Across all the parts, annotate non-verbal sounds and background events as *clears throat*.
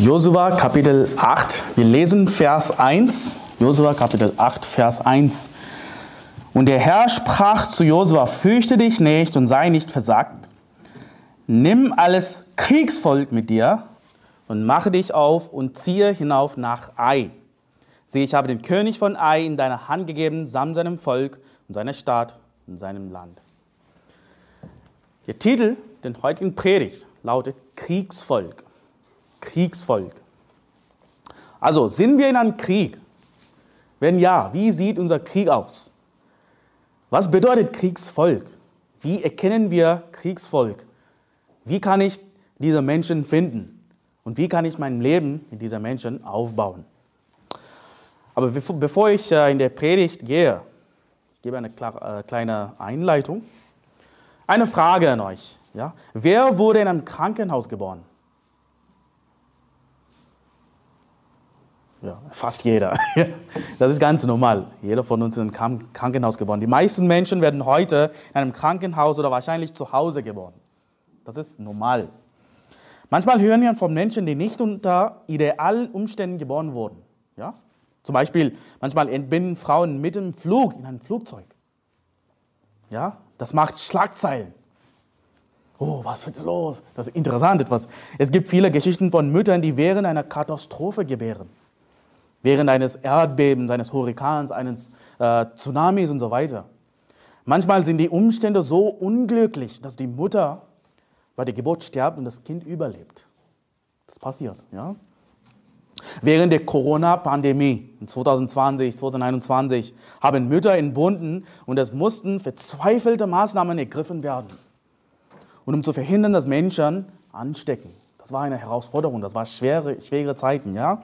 Josua Kapitel 8. Wir lesen Vers 1. Josua Kapitel 8, Vers 1. Und der Herr sprach zu Josua, fürchte dich nicht und sei nicht versagt. Nimm alles Kriegsvolk mit dir und mache dich auf und ziehe hinauf nach Ai. Sieh, ich habe den König von Ai in deine Hand gegeben, samt seinem Volk und seiner Stadt und seinem Land. Der Titel der heutigen Predigt lautet Kriegsvolk. Kriegsvolk. Also sind wir in einem Krieg? Wenn ja, wie sieht unser Krieg aus? Was bedeutet Kriegsvolk? Wie erkennen wir Kriegsvolk? Wie kann ich diese Menschen finden? Und wie kann ich mein Leben mit diesen Menschen aufbauen? Aber bevor ich äh, in der Predigt gehe, ich gebe eine äh, kleine Einleitung. Eine Frage an euch. Ja? Wer wurde in einem Krankenhaus geboren? Ja, fast jeder. *laughs* Das ist ganz normal. Jeder von uns ist in einem Krankenhaus geboren. Die meisten Menschen werden heute in einem Krankenhaus oder wahrscheinlich zu Hause geboren. Das ist normal. Manchmal hören wir von Menschen, die nicht unter idealen Umständen geboren wurden. Ja? Zum Beispiel, manchmal entbinden Frauen mit dem Flug in einem Flugzeug. Ja? Das macht Schlagzeilen. Oh, was ist los? Das ist interessant etwas. Es gibt viele Geschichten von Müttern, die während einer Katastrophe gebären während eines Erdbebens, eines Hurrikans, eines äh, Tsunamis und so weiter. Manchmal sind die Umstände so unglücklich, dass die Mutter bei der Geburt stirbt und das Kind überlebt. Das passiert, ja. Während der Corona-Pandemie 2020, 2021 haben Mütter entbunden und es mussten verzweifelte Maßnahmen ergriffen werden. Und um zu verhindern, dass Menschen anstecken. Das war eine Herausforderung, das waren schwere, schwere Zeiten, ja.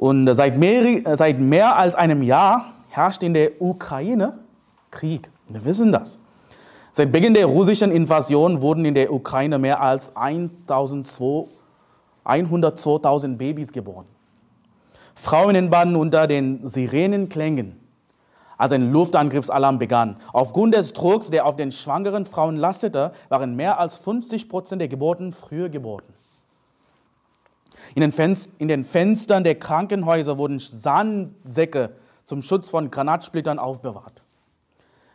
Und seit mehr, seit mehr als einem Jahr herrscht in der Ukraine Krieg. Wir wissen das. Seit Beginn der russischen Invasion wurden in der Ukraine mehr als 102.000 Babys geboren. Frauen entbanden unter den Sirenenklängen, als ein Luftangriffsalarm begann. Aufgrund des Drucks, der auf den schwangeren Frauen lastete, waren mehr als 50 Prozent der Geburten früher geboren. In den, Fenst in den Fenstern der Krankenhäuser wurden Sandsäcke zum Schutz von Granatsplittern aufbewahrt.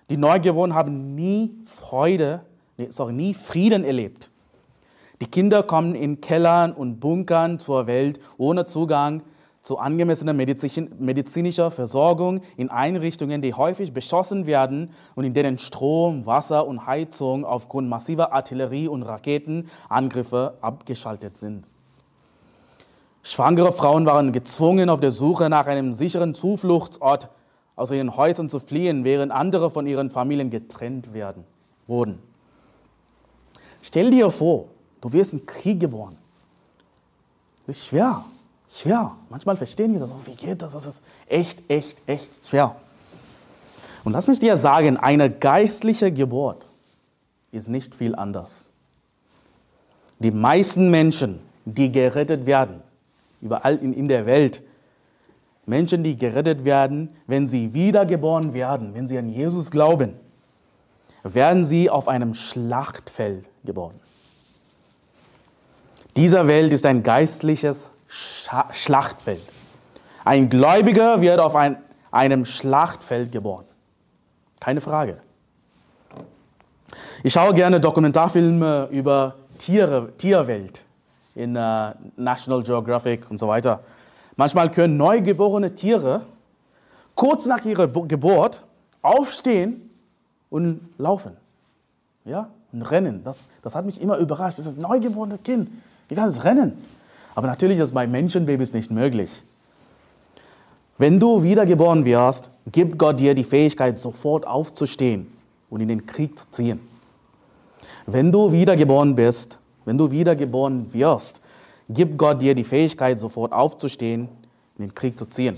Die Neugeborenen haben nie Freude, nee, sorry, nie Frieden erlebt. Die Kinder kommen in Kellern und Bunkern zur Welt ohne Zugang zu angemessener medizinischer Versorgung in Einrichtungen, die häufig beschossen werden und in denen Strom, Wasser und Heizung aufgrund massiver Artillerie- und Raketenangriffe abgeschaltet sind. Schwangere Frauen waren gezwungen, auf der Suche nach einem sicheren Zufluchtsort aus ihren Häusern zu fliehen, während andere von ihren Familien getrennt werden, wurden. Stell dir vor, du wirst in Krieg geboren. Das ist schwer, schwer. Manchmal verstehen wir das auch. Wie geht das? Das ist echt, echt, echt schwer. Und lass mich dir sagen, eine geistliche Geburt ist nicht viel anders. Die meisten Menschen, die gerettet werden, überall in, in der Welt. Menschen, die gerettet werden, wenn sie wiedergeboren werden, wenn sie an Jesus glauben, werden sie auf einem Schlachtfeld geboren. Dieser Welt ist ein geistliches Scha Schlachtfeld. Ein Gläubiger wird auf ein, einem Schlachtfeld geboren. Keine Frage. Ich schaue gerne Dokumentarfilme über Tiere, Tierwelt in uh, National Geographic und so weiter. Manchmal können neugeborene Tiere kurz nach ihrer Geburt aufstehen und laufen. Ja, und rennen. Das, das hat mich immer überrascht. Das ist ein neugeborenes Kind. Wie kann es rennen? Aber natürlich ist es bei Menschenbabys nicht möglich. Wenn du wiedergeboren wirst, gibt Gott dir die Fähigkeit, sofort aufzustehen und in den Krieg zu ziehen. Wenn du wiedergeboren bist, wenn du wiedergeboren wirst, gibt Gott dir die Fähigkeit, sofort aufzustehen, in den Krieg zu ziehen.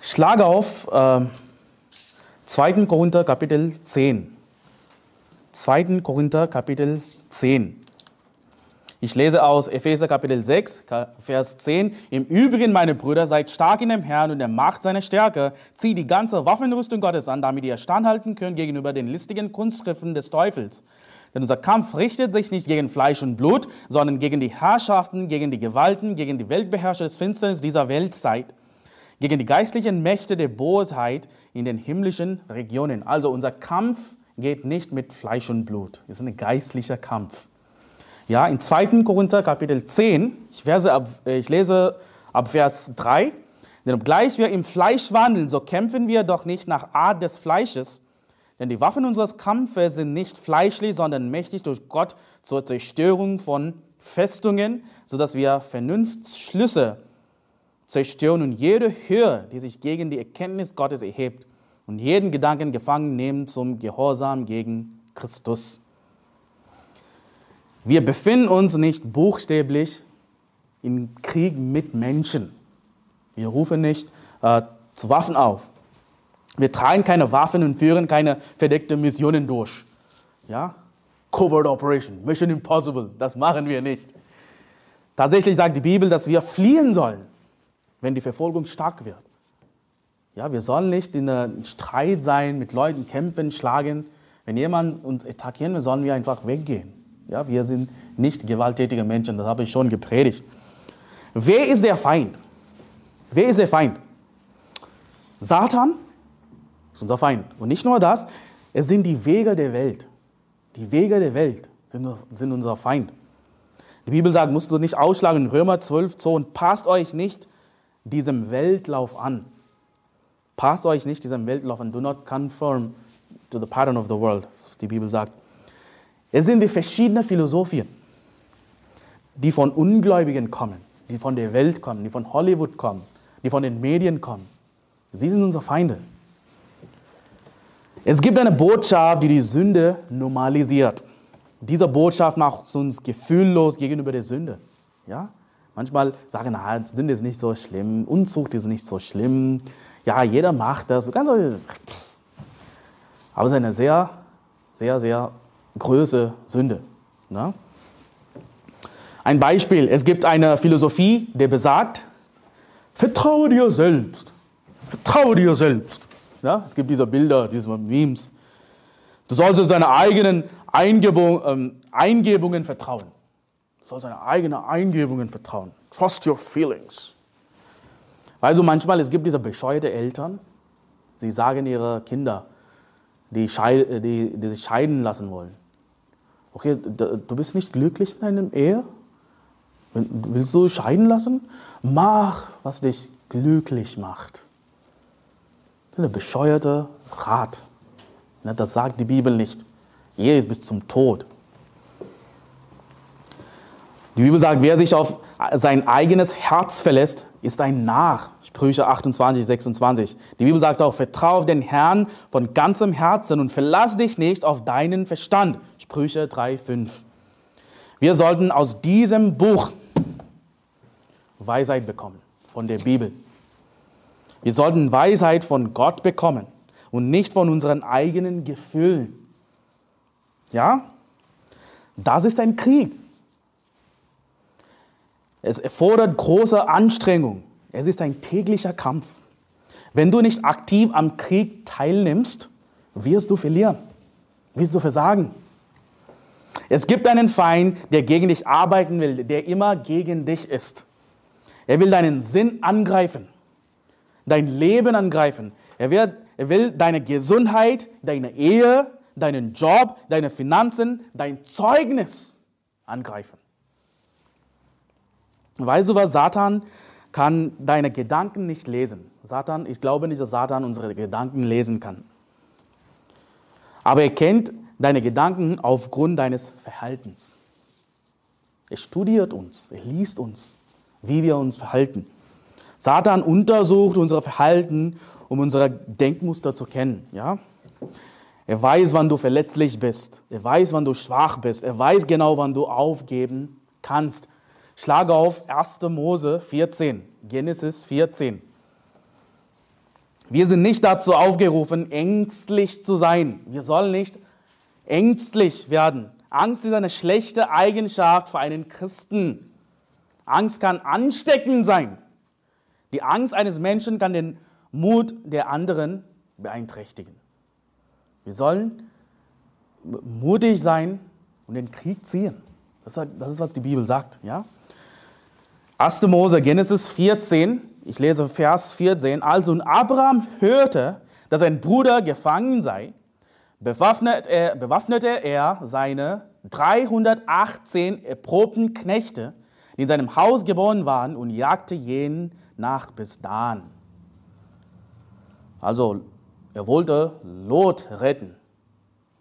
Schlage auf äh, 2. Korinther Kapitel 10. 2. Korinther Kapitel 10. Ich lese aus Epheser Kapitel 6, Vers 10. Im Übrigen, meine Brüder, seid stark in dem Herrn und der Macht seiner Stärke. Zieht die ganze Waffenrüstung Gottes an, damit ihr standhalten könnt gegenüber den listigen Kunstschriften des Teufels. Denn unser Kampf richtet sich nicht gegen Fleisch und Blut, sondern gegen die Herrschaften, gegen die Gewalten, gegen die Weltbeherrscher des Finsternis dieser Weltzeit, gegen die geistlichen Mächte der Bosheit in den himmlischen Regionen. Also unser Kampf geht nicht mit Fleisch und Blut. Es ist ein geistlicher Kampf. Ja, in 2. Korinther Kapitel 10, ich, ab, ich lese ab Vers 3, denn obgleich wir im Fleisch wandeln, so kämpfen wir doch nicht nach Art des Fleisches, denn die Waffen unseres Kampfes sind nicht fleischlich, sondern mächtig durch Gott zur Zerstörung von Festungen, sodass wir Vernunftsschlüsse zerstören und jede Höhe, die sich gegen die Erkenntnis Gottes erhebt, und jeden Gedanken gefangen nehmen zum Gehorsam gegen Christus. Wir befinden uns nicht buchstäblich im Krieg mit Menschen. Wir rufen nicht äh, zu Waffen auf. Wir tragen keine Waffen und führen keine verdeckten Missionen durch. Ja? Covert Operation, Mission Impossible, das machen wir nicht. Tatsächlich sagt die Bibel, dass wir fliehen sollen, wenn die Verfolgung stark wird. Ja, wir sollen nicht in einem Streit sein, mit Leuten kämpfen, schlagen. Wenn jemand uns attackieren will, sollen wir einfach weggehen. Ja, wir sind nicht gewalttätige Menschen, das habe ich schon gepredigt. Wer ist der Feind? Wer ist der Feind? Satan ist unser Feind. Und nicht nur das, es sind die Wege der Welt. Die Wege der Welt sind, sind unser Feind. Die Bibel sagt, musst du nicht ausschlagen Römer 12, so und passt euch nicht diesem Weltlauf an. Passt euch nicht diesem Weltlauf an. Do not conform to the pattern of the world, die Bibel sagt. Es sind die verschiedenen Philosophien, die von Ungläubigen kommen, die von der Welt kommen, die von Hollywood kommen, die von den Medien kommen. Sie sind unsere Feinde. Es gibt eine Botschaft, die die Sünde normalisiert. Diese Botschaft macht uns gefühllos gegenüber der Sünde. Ja? Manchmal sagen, na, Sünde ist nicht so schlimm, Unzucht ist nicht so schlimm. Ja, jeder macht das. Ganz aber es ist eine sehr, sehr, sehr große Sünde. Ne? Ein Beispiel, es gibt eine Philosophie, die besagt, vertraue dir selbst. Vertraue dir selbst. Ja? Es gibt diese Bilder, diese Memes. Du sollst deine eigenen Eingebung, ähm, Eingebungen vertrauen. Du sollst deine eigenen Eingebungen vertrauen. Trust your feelings. Also manchmal, es gibt diese bescheuerte Eltern, sie sagen ihre Kinder, die, die, die sich scheiden lassen wollen. Okay, du bist nicht glücklich in deiner Ehe? Willst du scheiden lassen? Mach, was dich glücklich macht. Das ist ein bescheuerter Rat. Ne, das sagt die Bibel nicht. Ehe ist bis zum Tod. Die Bibel sagt, wer sich auf sein eigenes Herz verlässt, ist ein Narr. Sprüche 28, 26. Die Bibel sagt auch, vertraue auf den Herrn von ganzem Herzen und verlass dich nicht auf deinen Verstand. Sprüche 3, 5. Wir sollten aus diesem Buch Weisheit bekommen, von der Bibel. Wir sollten Weisheit von Gott bekommen und nicht von unseren eigenen Gefühlen. Ja? Das ist ein Krieg. Es erfordert große Anstrengung. Es ist ein täglicher Kampf. Wenn du nicht aktiv am Krieg teilnimmst, wirst du verlieren, wirst du versagen. Es gibt einen Feind, der gegen dich arbeiten will, der immer gegen dich ist. Er will deinen Sinn angreifen, dein Leben angreifen. Er, wird, er will deine Gesundheit, deine Ehe, deinen Job, deine Finanzen, dein Zeugnis angreifen. Weißt du was? Satan kann deine Gedanken nicht lesen. Satan, ich glaube nicht, dass Satan unsere Gedanken lesen kann. Aber er kennt deine Gedanken aufgrund deines Verhaltens. Er studiert uns, er liest uns, wie wir uns verhalten. Satan untersucht unser Verhalten, um unsere Denkmuster zu kennen. Ja? Er weiß, wann du verletzlich bist. Er weiß, wann du schwach bist. Er weiß genau, wann du aufgeben kannst. Schlage auf 1. Mose 14, Genesis 14. Wir sind nicht dazu aufgerufen, ängstlich zu sein. Wir sollen nicht ängstlich werden. Angst ist eine schlechte Eigenschaft für einen Christen. Angst kann ansteckend sein. Die Angst eines Menschen kann den Mut der anderen beeinträchtigen. Wir sollen mutig sein, und den Krieg ziehen. Das ist, was die Bibel sagt. Ja? 1. Mose, Genesis 14, ich lese Vers 14. Also Abraham hörte, dass sein Bruder gefangen sei, bewaffnet er, bewaffnete er seine 318 erprobten Knechte, die in seinem Haus geboren waren, und jagte jenen nach bis Dan. Also er wollte Lot retten.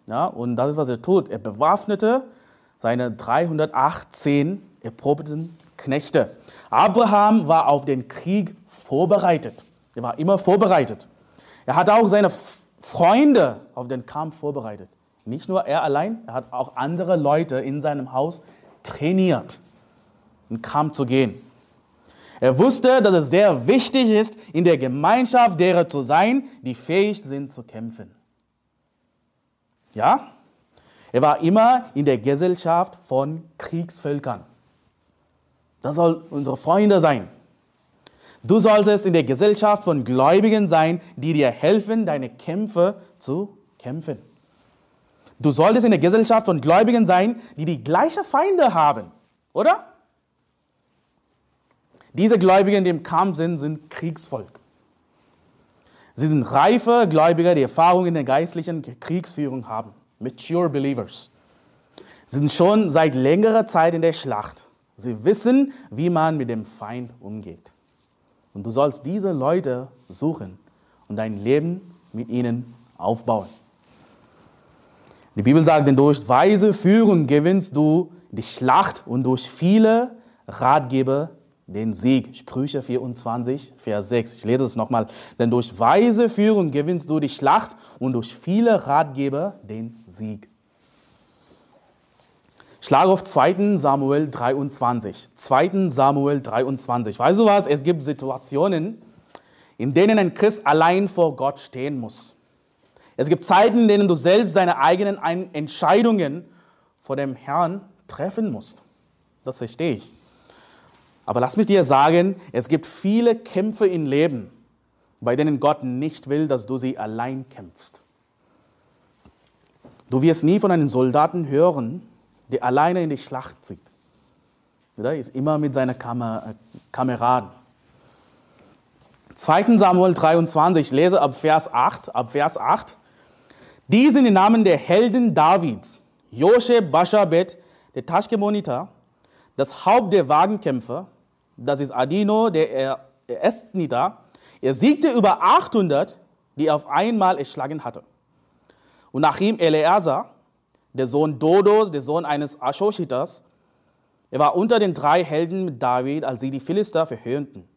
Ja, und das ist, was er tut. Er bewaffnete seine 318 erprobten Knechte. Abraham war auf den Krieg vorbereitet. Er war immer vorbereitet. Er hat auch seine Freunde auf den Kampf vorbereitet. Nicht nur er allein, er hat auch andere Leute in seinem Haus trainiert, in den Kampf zu gehen. Er wusste, dass es sehr wichtig ist, in der Gemeinschaft derer zu sein, die fähig sind zu kämpfen. Ja? Er war immer in der Gesellschaft von Kriegsvölkern. Das soll unsere Freunde sein. Du solltest in der Gesellschaft von Gläubigen sein, die dir helfen, deine Kämpfe zu kämpfen. Du solltest in der Gesellschaft von Gläubigen sein, die die gleichen Feinde haben, oder? Diese Gläubigen, die im Kampf sind, sind Kriegsvolk. Sie sind reife Gläubiger, die Erfahrung in der geistlichen Kriegsführung haben. Mature Believers. Sie sind schon seit längerer Zeit in der Schlacht. Sie wissen, wie man mit dem Feind umgeht. Und du sollst diese Leute suchen und dein Leben mit ihnen aufbauen. Die Bibel sagt, denn durch weise Führung gewinnst du die Schlacht und durch viele Ratgeber den Sieg. Sprüche 24, Vers 6. Ich lese es nochmal. Denn durch weise Führung gewinnst du die Schlacht und durch viele Ratgeber den Sieg. Schlag auf 2. Samuel 23. 2. Samuel 23. Weißt du was? Es gibt Situationen, in denen ein Christ allein vor Gott stehen muss. Es gibt Zeiten, in denen du selbst deine eigenen Entscheidungen vor dem Herrn treffen musst. Das verstehe ich. Aber lass mich dir sagen, es gibt viele Kämpfe im Leben, bei denen Gott nicht will, dass du sie allein kämpfst. Du wirst nie von einem Soldaten hören, der alleine in die Schlacht zieht. Er ist immer mit seinen Kamer Kameraden. 2. Samuel 23, ich lese ab Vers 8, ab Vers 8. Die sind die Namen der Helden Davids. Joshe Bashabet, der Taschkemoniter, das Haupt der Wagenkämpfer, das ist Adino, der Estniter. Er siegte über 800, die er auf einmal erschlagen hatte. Und nach ihm Eleazar, der Sohn Dodos, der Sohn eines Aschoshitas. Er war unter den drei Helden mit David, als sie die Philister verhöhnten.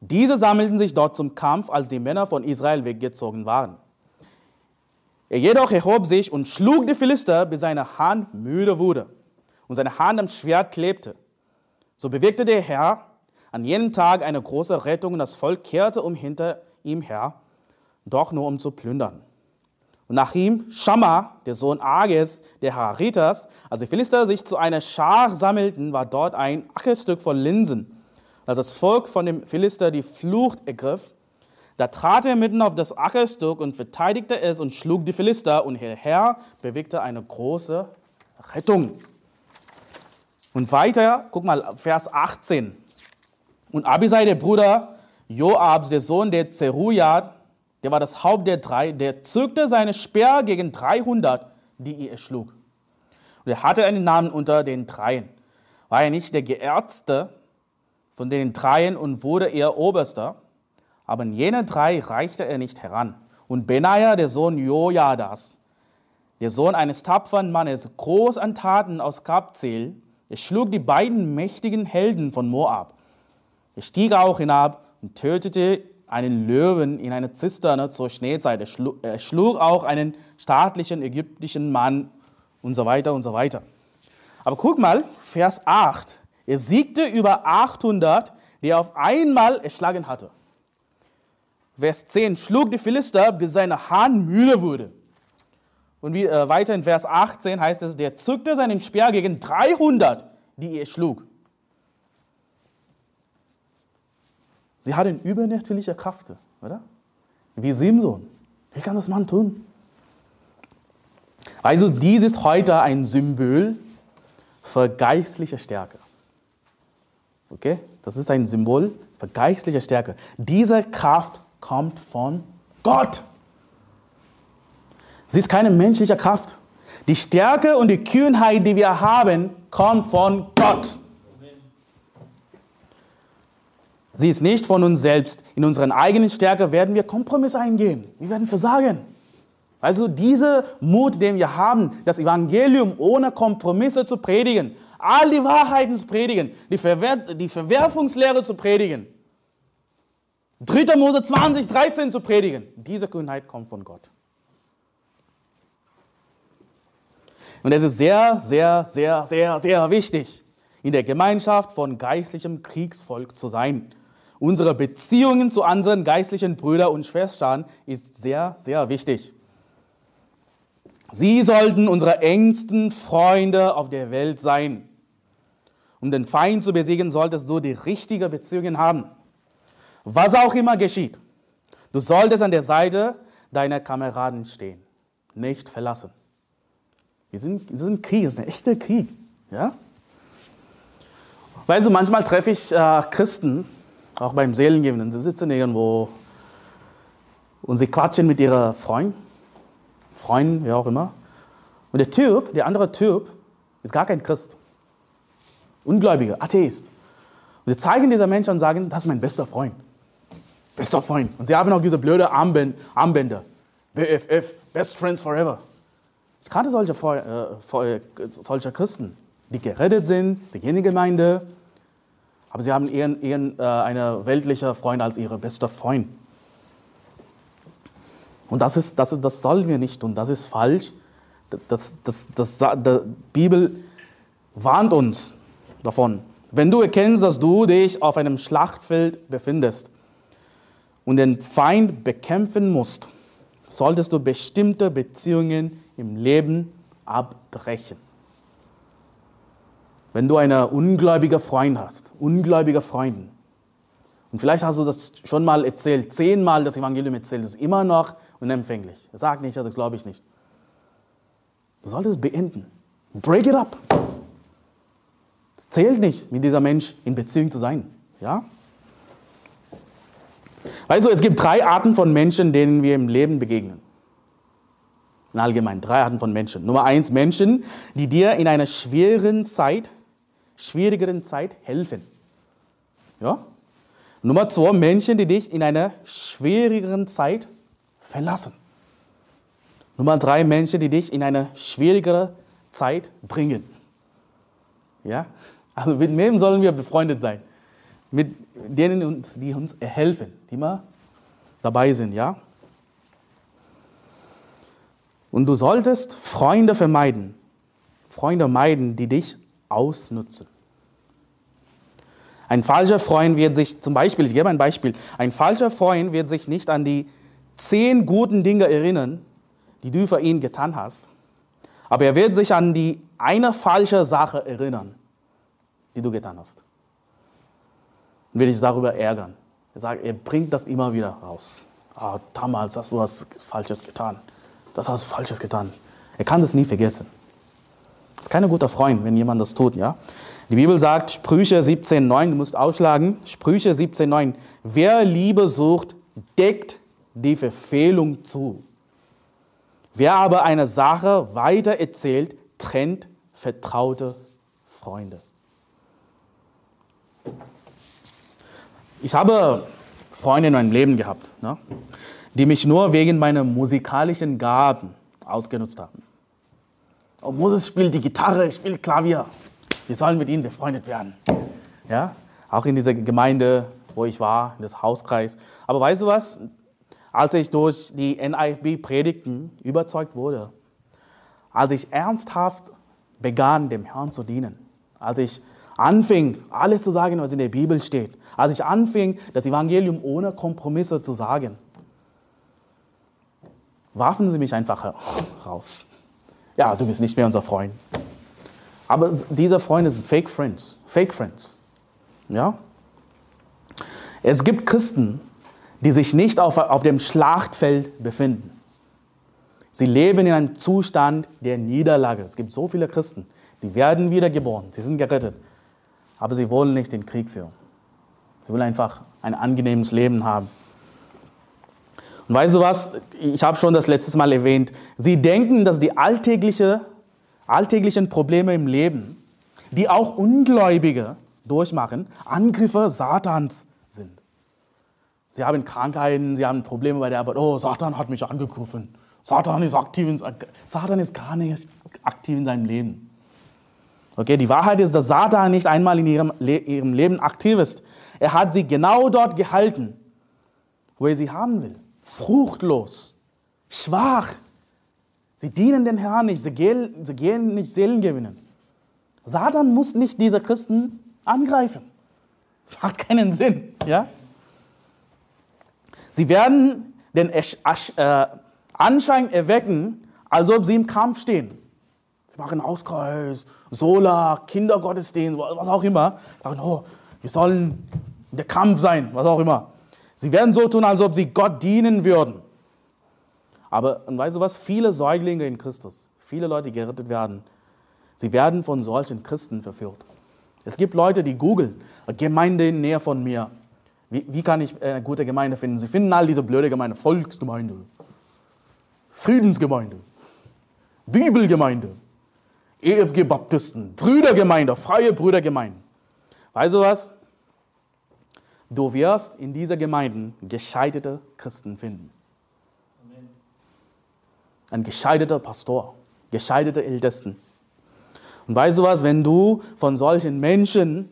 Diese sammelten sich dort zum Kampf, als die Männer von Israel weggezogen waren. Er jedoch erhob sich und schlug die Philister, bis seine Hand müde wurde und seine Hand am Schwert klebte. So bewegte der Herr an jenem Tag eine große Rettung und das Volk kehrte um hinter ihm her, doch nur um zu plündern. Und nach ihm Schamma, der Sohn Ages, der Haritas, als die Philister sich zu einer Schar sammelten, war dort ein Ackerstück voll Linsen. Als das Volk von dem Philister die Flucht ergriff, da trat er mitten auf das Ackerstück und verteidigte es und schlug die Philister und der Herr bewegte eine große Rettung. Und weiter, guck mal, Vers 18. Und Abisai, der Bruder Joabs, der Sohn der Zerujat, der war das Haupt der drei, der zückte seine Speer gegen 300, die er erschlug. Und er hatte einen Namen unter den Dreien. War er nicht der Geerzte von den Dreien und wurde er Oberster, aber in jene drei reichte er nicht heran. Und Benaja, der Sohn Jojadas, der Sohn eines tapferen Mannes, groß an Taten aus Kapzel, er schlug die beiden mächtigen Helden von Moab. Er stieg auch hinab und tötete einen Löwen in einer Zisterne zur Schneezeit. Er schlug, er schlug auch einen staatlichen ägyptischen Mann und so weiter und so weiter. Aber guck mal, Vers 8. Er siegte über 800, die er auf einmal erschlagen hatte. Vers 10 schlug die Philister, bis seine Hand müde wurde. Und wie, äh, weiter in Vers 18 heißt es, der zückte seinen Speer gegen 300, die er schlug. Sie hatten übernatürliche Kraft, oder? Wie Simson. Wie kann das Mann tun? Also dies ist heute ein Symbol für geistliche Stärke. Okay? Das ist ein Symbol für geistliche Stärke. Diese Kraft kommt von Gott. Sie ist keine menschliche Kraft. Die Stärke und die Kühnheit, die wir haben, kommt von Gott. Sie ist nicht von uns selbst. In unseren eigenen Stärke werden wir Kompromisse eingehen. Wir werden versagen. Also dieser Mut, den wir haben, das Evangelium ohne Kompromisse zu predigen, all die Wahrheiten zu predigen, die, Verwer die Verwerfungslehre zu predigen, 3. Mose 20, 13 zu predigen, diese Kühnheit kommt von Gott. Und es ist sehr, sehr, sehr, sehr, sehr wichtig, in der Gemeinschaft von geistlichem Kriegsvolk zu sein. Unsere Beziehungen zu anderen geistlichen Brüdern und Schwestern ist sehr, sehr wichtig. Sie sollten unsere engsten Freunde auf der Welt sein. Um den Feind zu besiegen, solltest du die richtige Beziehungen haben. Was auch immer geschieht, du solltest an der Seite deiner Kameraden stehen, nicht verlassen. Wir sind, wir sind Krieg, es ist ein echter Krieg. Ja? Weißt du, manchmal treffe ich äh, Christen, auch beim Seelengeben, sie sitzen irgendwo und sie quatschen mit ihrer Freund, Freunden, wie auch immer. Und der Typ, der andere Typ, ist gar kein Christ. Ungläubiger, Atheist. Und sie zeigen dieser Menschen und sagen, das ist mein bester Freund. Bester Freund. Und sie haben auch diese blöde Armbänder. BFF, Best Friends Forever. Kannte solche, äh, solche Christen, die gerettet sind, sie gehen in die Gemeinde, aber sie haben eher, eher äh, eine weltliche Freund als ihre beste Freund. Und das, ist, das, ist, das sollen wir nicht tun, das ist falsch. Das, das, das, die Bibel warnt uns davon. Wenn du erkennst, dass du dich auf einem Schlachtfeld befindest und den Feind bekämpfen musst, solltest du bestimmte Beziehungen im Leben abbrechen. Wenn du einen ungläubigen Freund hast, ungläubige Freunde, und vielleicht hast du das schon mal erzählt, zehnmal das Evangelium erzählt, ist immer noch unempfänglich. Sag nicht, das glaube ich nicht. Du solltest es beenden. Break it up. Es zählt nicht, mit dieser Mensch in Beziehung zu sein. Ja? Weißt du, es gibt drei Arten von Menschen, denen wir im Leben begegnen. In allgemein, drei Arten von Menschen. Nummer eins, Menschen, die dir in einer schweren Zeit, schwierigeren Zeit helfen. Ja? Nummer zwei, Menschen, die dich in einer schwierigeren Zeit verlassen. Nummer drei, Menschen, die dich in eine schwierigere Zeit bringen. Ja? Also mit wem sollen wir befreundet sein? Mit denen, die uns helfen, die immer dabei sind, ja? Und du solltest Freunde vermeiden. Freunde meiden, die dich ausnutzen. Ein falscher Freund wird sich, zum Beispiel, ich gebe ein Beispiel, ein falscher Freund wird sich nicht an die zehn guten Dinge erinnern, die du für ihn getan hast, aber er wird sich an die eine falsche Sache erinnern, die du getan hast. Und wird sich darüber ärgern. Er sagt, er bringt das immer wieder raus. Ah, damals hast du was Falsches getan das hast du Falsches getan. Er kann das nie vergessen. Das ist kein guter Freund, wenn jemand das tut, ja. Die Bibel sagt, Sprüche 17,9, du musst ausschlagen, Sprüche 17,9, wer Liebe sucht, deckt die Verfehlung zu. Wer aber eine Sache weiter erzählt, trennt vertraute Freunde. Ich habe Freunde in meinem Leben gehabt. Ne? Die mich nur wegen meiner musikalischen Gaben ausgenutzt haben. Oh, Moses spielt die Gitarre, spielt Klavier. Wir sollen mit ihnen befreundet werden. Ja? Auch in dieser Gemeinde, wo ich war, in das Hauskreis. Aber weißt du was? Als ich durch die NIFB-Predigten überzeugt wurde, als ich ernsthaft begann, dem Herrn zu dienen, als ich anfing, alles zu sagen, was in der Bibel steht, als ich anfing, das Evangelium ohne Kompromisse zu sagen, warfen sie mich einfach raus. Ja, du bist nicht mehr unser Freund. Aber diese Freunde sind Fake Friends. Fake Friends. Ja? Es gibt Christen, die sich nicht auf, auf dem Schlachtfeld befinden. Sie leben in einem Zustand der Niederlage. Es gibt so viele Christen. Sie werden wiedergeboren, sie sind gerettet, aber sie wollen nicht den Krieg führen. Sie wollen einfach ein angenehmes Leben haben. Und weißt du was? Ich habe schon das letzte Mal erwähnt. Sie denken, dass die alltägliche, alltäglichen Probleme im Leben, die auch Ungläubige durchmachen, Angriffe Satans sind. Sie haben Krankheiten, sie haben Probleme bei der Arbeit. Oh, Satan hat mich angegriffen. Satan ist aktiv in, Satan ist gar nicht aktiv in seinem Leben. Okay, die Wahrheit ist, dass Satan nicht einmal in ihrem, ihrem Leben aktiv ist. Er hat sie genau dort gehalten, wo er sie haben will. Fruchtlos, schwach. Sie dienen den Herrn nicht, sie gehen, sie gehen nicht Seelen gewinnen. Satan muss nicht diese Christen angreifen. Das macht keinen Sinn. Ja? Sie werden den äh, Anschein erwecken, als ob sie im Kampf stehen. Sie machen Auskreuz, Sola, Kindergottesdienst, was auch immer. Sagen, oh, wir sollen der Kampf sein, was auch immer. Sie werden so tun, als ob sie Gott dienen würden. Aber, und weißt du was? Viele Säuglinge in Christus, viele Leute, die gerettet werden, sie werden von solchen Christen verführt. Es gibt Leute, die googeln, Gemeinde in Nähe von mir. Wie, wie kann ich eine gute Gemeinde finden? Sie finden all diese blöde Gemeinde, Volksgemeinde, Friedensgemeinde, Bibelgemeinde, EFG Baptisten, Brüdergemeinde, freie Brüdergemeinde. Weißt du was? Du wirst in dieser Gemeinde gescheiterte Christen finden. Ein gescheiterter Pastor, gescheiterte Ältesten. Und weißt du was, wenn du von solchen Menschen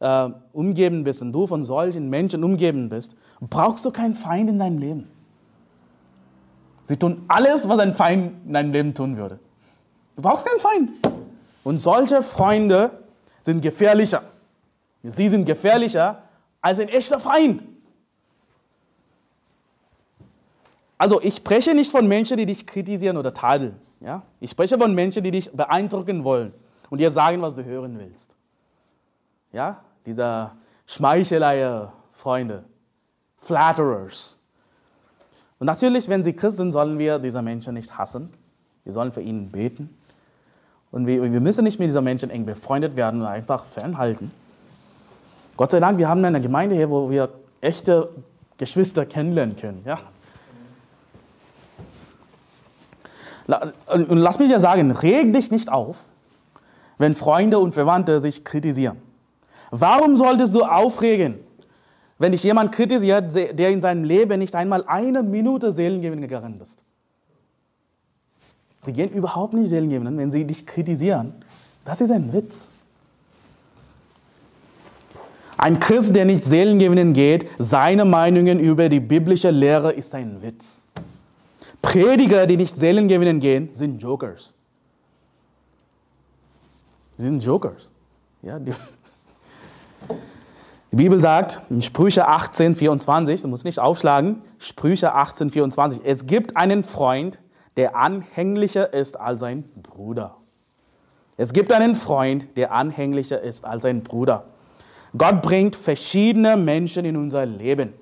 äh, umgeben bist, wenn du von solchen Menschen umgeben bist, brauchst du keinen Feind in deinem Leben. Sie tun alles, was ein Feind in deinem Leben tun würde. Du brauchst keinen Feind. Und solche Freunde sind gefährlicher. Sie sind gefährlicher als ein echter Feind. Also ich spreche nicht von Menschen, die dich kritisieren oder tadeln. Ja? Ich spreche von Menschen, die dich beeindrucken wollen und dir sagen, was du hören willst. Ja? Dieser Schmeichelei, Freunde, Flatterers. Und natürlich, wenn sie Christen sind, sollen wir diese Menschen nicht hassen. Wir sollen für ihn beten. Und wir, wir müssen nicht mit diesen Menschen eng befreundet werden und einfach fernhalten. Gott sei Dank, wir haben eine Gemeinde hier, wo wir echte Geschwister kennenlernen können. Ja? Und lass mich ja sagen, reg dich nicht auf, wenn Freunde und Verwandte sich kritisieren. Warum solltest du aufregen, wenn dich jemand kritisiert, der in seinem Leben nicht einmal eine Minute Seelengewinn gegangen ist? Sie gehen überhaupt nicht Seelengewinn, wenn sie dich kritisieren. Das ist ein Witz. Ein Christ, der nicht Seelengewinnen geht, seine Meinungen über die biblische Lehre ist ein Witz. Prediger, die nicht Seelengewinnen gehen, sind Jokers. Sie sind Jokers. Ja, die, *laughs* die Bibel sagt in Sprüche 18, 24, du musst nicht aufschlagen, Sprüche 18, 24, es gibt einen Freund, der anhänglicher ist als sein Bruder. Es gibt einen Freund, der anhänglicher ist als sein Bruder. Gott bringt verschiedene Menschen in unser Leben.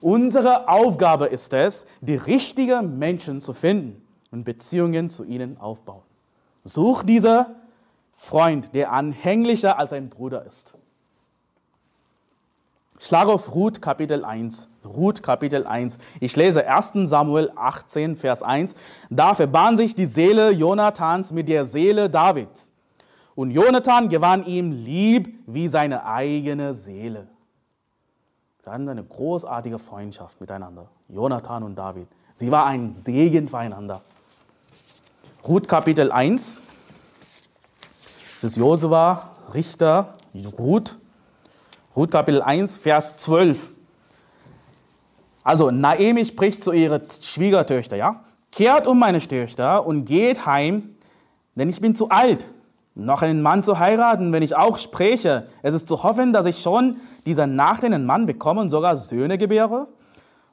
Unsere Aufgabe ist es, die richtigen Menschen zu finden und Beziehungen zu ihnen aufbauen. Such dieser Freund, der anhänglicher als ein Bruder ist. Schlag auf Ruth Kapitel 1. Ruth Kapitel 1. Ich lese 1 Samuel 18, Vers 1. Da verband sich die Seele Jonathans mit der Seele Davids. Und Jonathan gewann ihm lieb wie seine eigene Seele. Sie hatten eine großartige Freundschaft miteinander, Jonathan und David. Sie war ein Segen füreinander. Ruth Kapitel 1. Das ist Josua, Richter, Ruth. Ruth Kapitel 1, Vers 12. Also Naemi spricht zu ihrer Schwiegertöchter, ja? Kehrt um meine Töchter und geht heim, denn ich bin zu alt noch einen Mann zu heiraten, wenn ich auch spreche. Es ist zu hoffen, dass ich schon dieser Nacht einen Mann bekomme und sogar Söhne gebäre.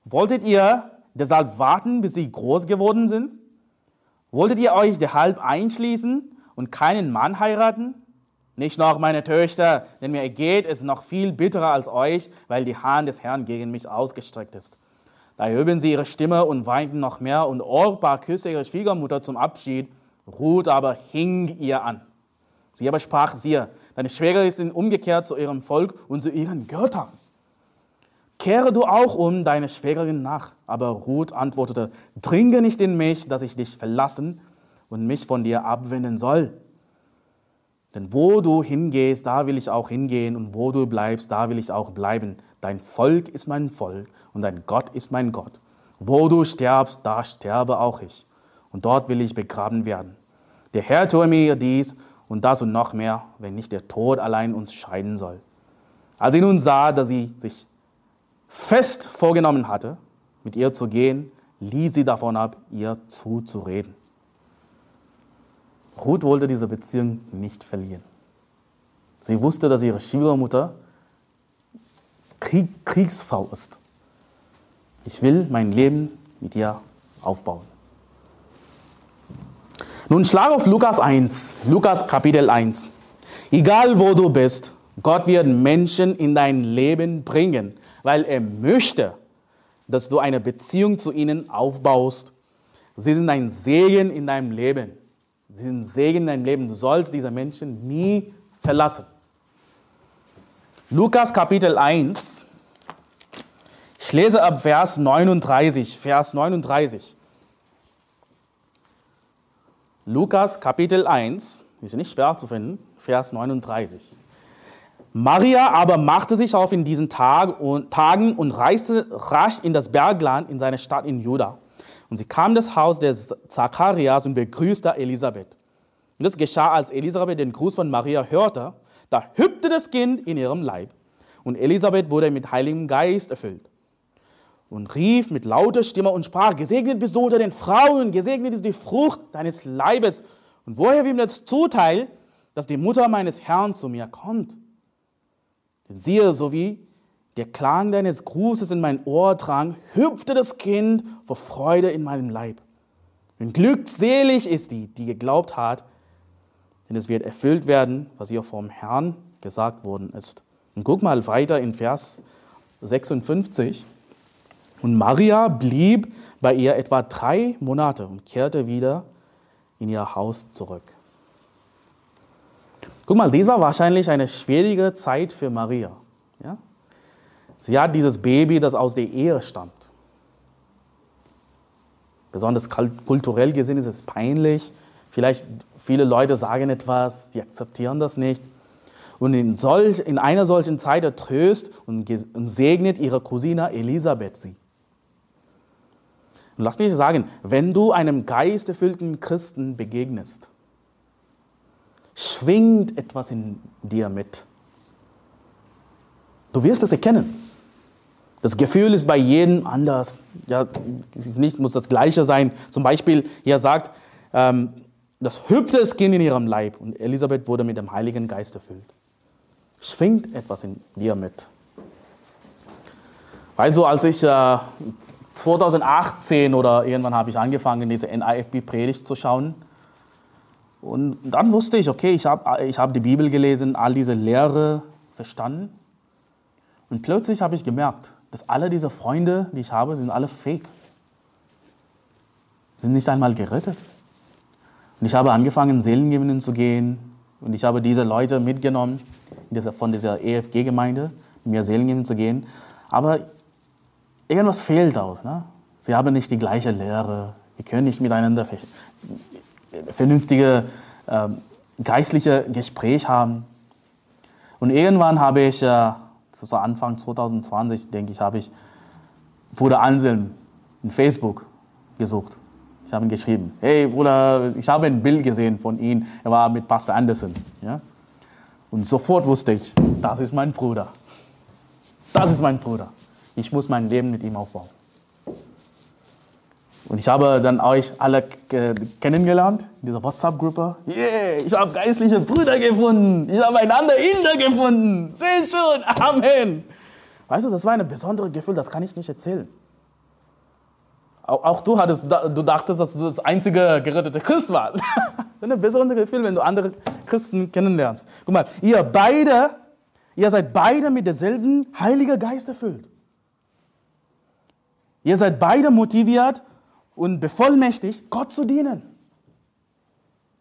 Wolltet ihr deshalb warten, bis sie groß geworden sind? Wolltet ihr euch deshalb einschließen und keinen Mann heiraten? Nicht noch meine Töchter, denn mir geht es noch viel bitterer als euch, weil die Hand des Herrn gegen mich ausgestreckt ist. Da erhoben sie ihre Stimme und weinten noch mehr und Orpa küsste ihre Schwiegermutter zum Abschied. Ruth aber hing ihr an. Sie aber sprach, siehe, deine Schwägerin ist umgekehrt zu ihrem Volk und zu ihren Göttern. Kehre du auch um deine Schwägerin nach. Aber Ruth antwortete, dringe nicht in mich, dass ich dich verlassen und mich von dir abwenden soll. Denn wo du hingehst, da will ich auch hingehen, und wo du bleibst, da will ich auch bleiben. Dein Volk ist mein Volk, und dein Gott ist mein Gott. Wo du stirbst, da sterbe auch ich, und dort will ich begraben werden. Der Herr tue mir dies und das und noch mehr, wenn nicht der Tod allein uns scheiden soll. Als sie nun sah, dass sie sich fest vorgenommen hatte, mit ihr zu gehen, ließ sie davon ab, ihr zuzureden. Ruth wollte diese Beziehung nicht verlieren. Sie wusste, dass ihre Schwiegermutter Krieg, Kriegsfrau ist. Ich will mein Leben mit ihr aufbauen. Nun schlag auf Lukas 1, Lukas Kapitel 1. Egal wo du bist, Gott wird Menschen in dein Leben bringen, weil er möchte, dass du eine Beziehung zu ihnen aufbaust. Sie sind ein Segen in deinem Leben. Sie sind Segen in deinem Leben. Du sollst diese Menschen nie verlassen. Lukas Kapitel 1. Ich lese ab Vers 39. Vers 39. Lukas Kapitel 1, ist nicht schwer zu finden, Vers 39. Maria aber machte sich auf in diesen Tag und, Tagen und reiste rasch in das Bergland in seine Stadt in Juda. Und sie kam das Haus des Zacharias und begrüßte Elisabeth. Und das geschah, als Elisabeth den Gruß von Maria hörte. Da hüpfte das Kind in ihrem Leib. Und Elisabeth wurde mit Heiligem Geist erfüllt und rief mit lauter Stimme und sprach, gesegnet bist du unter den Frauen, gesegnet ist die Frucht deines Leibes. Und woher wird mir das Zuteil, dass die Mutter meines Herrn zu mir kommt? Denn siehe, so wie der Klang deines Grußes in mein Ohr drang, hüpfte das Kind vor Freude in meinem Leib. Und glückselig ist die, die geglaubt hat, denn es wird erfüllt werden, was ihr vom Herrn gesagt worden ist. Und guck mal weiter in Vers 56. Und Maria blieb bei ihr etwa drei Monate und kehrte wieder in ihr Haus zurück. Guck mal, dies war wahrscheinlich eine schwierige Zeit für Maria. Ja? Sie hat dieses Baby, das aus der Ehe stammt. Besonders kulturell gesehen ist es peinlich. Vielleicht viele Leute sagen etwas, sie akzeptieren das nicht. Und in, solch, in einer solchen Zeit ertröst und, und segnet ihre Cousine Elisabeth sie. Und lass mich sagen, wenn du einem geisterfüllten Christen begegnest, schwingt etwas in dir mit. Du wirst es erkennen. Das Gefühl ist bei jedem anders. Ja, es ist nicht, muss das Gleiche sein. Zum Beispiel, hier sagt, ähm, das hüpfte das Kind in ihrem Leib und Elisabeth wurde mit dem Heiligen Geist erfüllt. Schwingt etwas in dir mit. Weißt du, als ich äh, 2018 oder irgendwann habe ich angefangen, diese NIFB-Predigt zu schauen. Und dann wusste ich, okay, ich habe ich hab die Bibel gelesen, all diese Lehre verstanden. Und plötzlich habe ich gemerkt, dass alle diese Freunde, die ich habe, sind alle fake. Sind nicht einmal gerettet. Und ich habe angefangen, Seelengebenden zu gehen. Und ich habe diese Leute mitgenommen, von dieser EFG-Gemeinde, mir Seelengebenden zu gehen. Aber irgendwas fehlt aus. Ne? Sie haben nicht die gleiche Lehre, sie können nicht miteinander vernünftige äh, geistliche Gespräch haben. Und irgendwann habe ich, äh, zu Anfang 2020, denke ich, habe ich Bruder Anselm in Facebook gesucht. Ich habe ihn geschrieben, hey Bruder, ich habe ein Bild gesehen von ihm, er war mit Pastor Anderson. Ja? Und sofort wusste ich, das ist mein Bruder. Das ist mein Bruder. Ich muss mein Leben mit ihm aufbauen. Und ich habe dann euch alle kennengelernt in dieser WhatsApp-Gruppe. Yeah, ich habe geistliche Brüder gefunden. Ich habe einen anderen Inder gefunden. Sehr schön. Amen. Weißt du, das war ein besonderes Gefühl, das kann ich nicht erzählen. Auch, auch du, hattest, du dachtest, dass du das einzige gerettete Christ warst. *laughs* ein besonderes Gefühl, wenn du andere Christen kennenlernst. Guck mal, ihr beide, ihr seid beide mit derselben Heiligen Geist erfüllt. Ihr seid beide motiviert und bevollmächtigt, Gott zu dienen.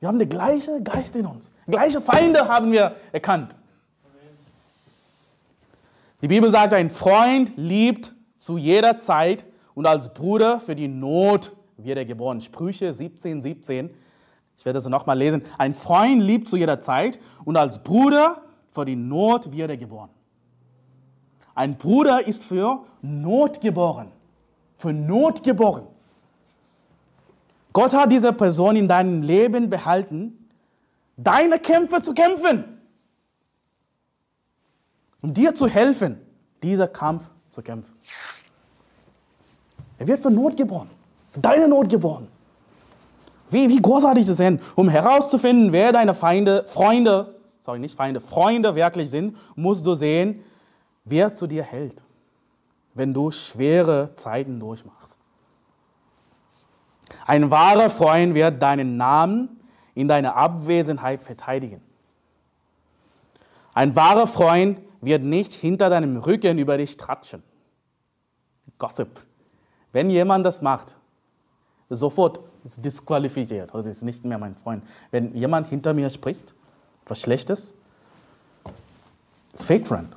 Wir haben den gleichen Geist in uns. Gleiche Feinde haben wir erkannt. Die Bibel sagt, ein Freund liebt zu jeder Zeit und als Bruder für die Not wird er geboren. Sprüche 17, 17. Ich werde das nochmal lesen. Ein Freund liebt zu jeder Zeit und als Bruder für die Not wird er geboren. Ein Bruder ist für Not geboren. Für Not geboren. Gott hat diese Person in deinem Leben behalten, deine Kämpfe zu kämpfen. Um dir zu helfen, dieser Kampf zu kämpfen. Er wird für Not geboren. Für deine Not geboren. Wie, wie großartig ist es Um herauszufinden, wer deine Feinde, Freunde, sorry, nicht Feinde, Freunde wirklich sind, musst du sehen, wer zu dir hält, wenn du schwere Zeiten durchmachst. Ein wahrer Freund wird deinen Namen in deiner Abwesenheit verteidigen. Ein wahrer Freund wird nicht hinter deinem Rücken über dich tratschen. Gossip. Wenn jemand das macht, sofort ist disqualifiziert oder ist nicht mehr mein Freund. Wenn jemand hinter mir spricht, was Schlechtes, ist Fake Friend.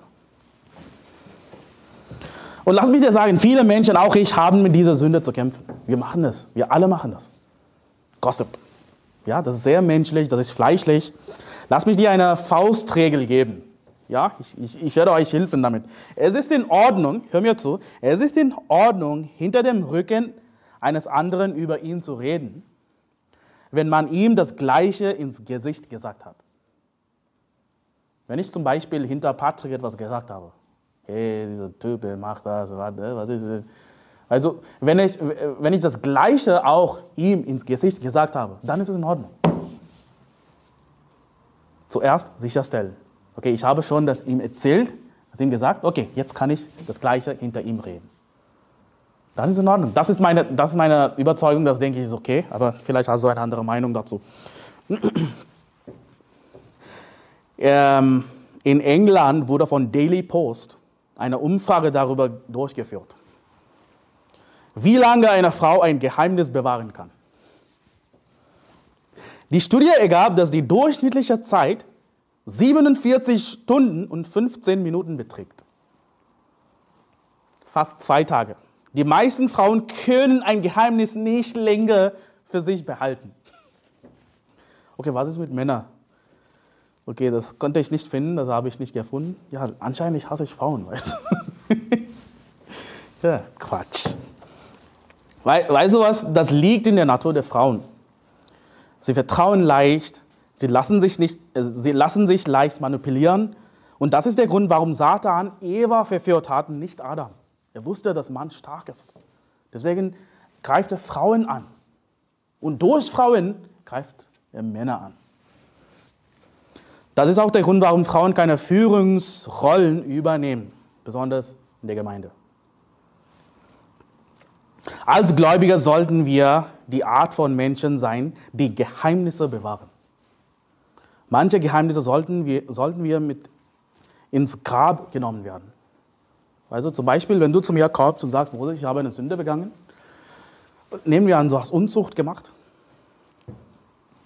Und lass mich dir sagen, viele Menschen, auch ich, haben mit dieser Sünde zu kämpfen. Wir machen das. Wir alle machen das. Gossip. Ja, das ist sehr menschlich, das ist fleischlich. Lass mich dir eine Faustregel geben. Ja, ich, ich, ich werde euch helfen damit. Es ist in Ordnung, hör mir zu, es ist in Ordnung, hinter dem Rücken eines anderen über ihn zu reden, wenn man ihm das Gleiche ins Gesicht gesagt hat. Wenn ich zum Beispiel hinter Patrick etwas gesagt habe, hey, dieser Typ, der macht das, was ist das? Also, wenn ich, wenn ich das Gleiche auch ihm ins Gesicht gesagt habe, dann ist es in Ordnung. Zuerst sicherstellen. Okay, ich habe schon das ihm erzählt, das ihm gesagt, okay, jetzt kann ich das Gleiche hinter ihm reden. Das ist in Ordnung. Das ist meine, das ist meine Überzeugung, das denke ich ist okay, aber vielleicht hast du eine andere Meinung dazu. *clears throat* ähm, in England wurde von Daily Post eine Umfrage darüber durchgeführt, wie lange eine Frau ein Geheimnis bewahren kann. Die Studie ergab, dass die durchschnittliche Zeit 47 Stunden und 15 Minuten beträgt. Fast zwei Tage. Die meisten Frauen können ein Geheimnis nicht länger für sich behalten. Okay, was ist mit Männern? Okay, das konnte ich nicht finden, das habe ich nicht gefunden. Ja, anscheinend hasse ich Frauen, weißt du? *laughs* ja, Quatsch. weißt du was? Das liegt in der Natur der Frauen. Sie vertrauen leicht, sie lassen sich, nicht, äh, sie lassen sich leicht manipulieren. Und das ist der Grund, warum Satan Eva verführt hat, nicht Adam. Er wusste, dass Mann stark ist. Deswegen greift er Frauen an. Und durch Frauen greift er Männer an. Das ist auch der Grund, warum Frauen keine Führungsrollen übernehmen, besonders in der Gemeinde. Als Gläubiger sollten wir die Art von Menschen sein, die Geheimnisse bewahren. Manche Geheimnisse sollten wir, sollten wir mit ins Grab genommen werden. Also zum Beispiel, wenn du zu mir kommst und sagst, Bruder, ich habe eine Sünde begangen, nehmen wir an, du hast Unzucht gemacht.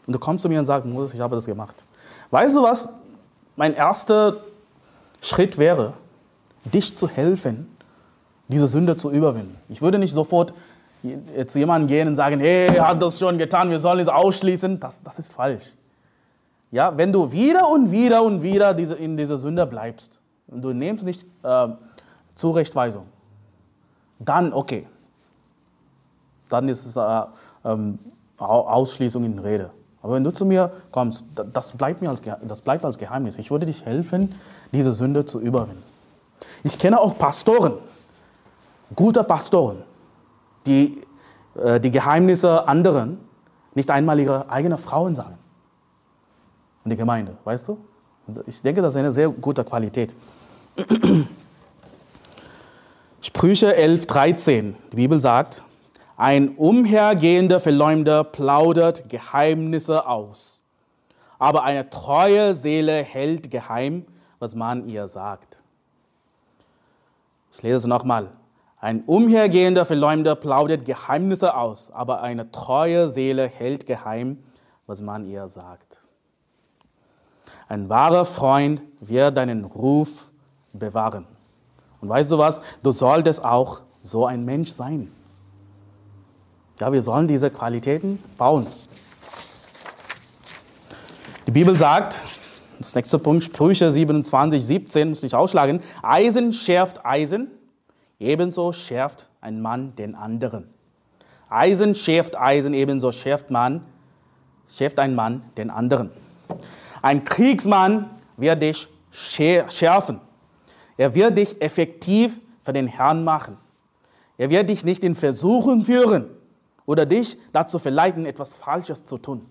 Und du kommst zu mir und sagst, Moses, ich habe das gemacht. Weißt du was? Mein erster Schritt wäre, dich zu helfen, diese Sünde zu überwinden. Ich würde nicht sofort zu jemandem gehen und sagen, hey, hat das schon getan, wir sollen es ausschließen. Das, das ist falsch. Ja, wenn du wieder und wieder und wieder diese, in dieser Sünde bleibst und du nimmst nicht äh, Zurechtweisung, dann okay. Dann ist es äh, ähm, Ausschließung in Rede. Aber wenn du zu mir kommst, das bleibt, mir als, das bleibt als Geheimnis. Ich würde dich helfen, diese Sünde zu überwinden. Ich kenne auch Pastoren, gute Pastoren, die äh, die Geheimnisse anderen nicht einmal ihre eigenen Frauen sagen. In der Gemeinde, weißt du? Ich denke, das ist eine sehr gute Qualität. *clears throat* Sprüche 11, 13. Die Bibel sagt, ein umhergehender Verleumder plaudert Geheimnisse aus. Aber eine treue Seele hält geheim, was man ihr sagt. Ich lese es nochmal. Ein umhergehender Verleumder plaudert Geheimnisse aus, aber eine treue Seele hält geheim, was man ihr sagt. Ein wahrer Freund wird deinen Ruf bewahren. Und weißt du was? Du solltest auch so ein Mensch sein. Ja, wir sollen diese Qualitäten bauen. Die Bibel sagt, das nächste Punkt, Sprüche 27, 17, muss nicht ausschlagen, Eisen schärft Eisen, ebenso schärft ein Mann den anderen. Eisen schärft Eisen, ebenso schärft man, schärft ein Mann den anderen. Ein Kriegsmann wird dich schärfen. Er wird dich effektiv für den Herrn machen. Er wird dich nicht in Versuchung führen oder dich dazu verleiten, etwas Falsches zu tun.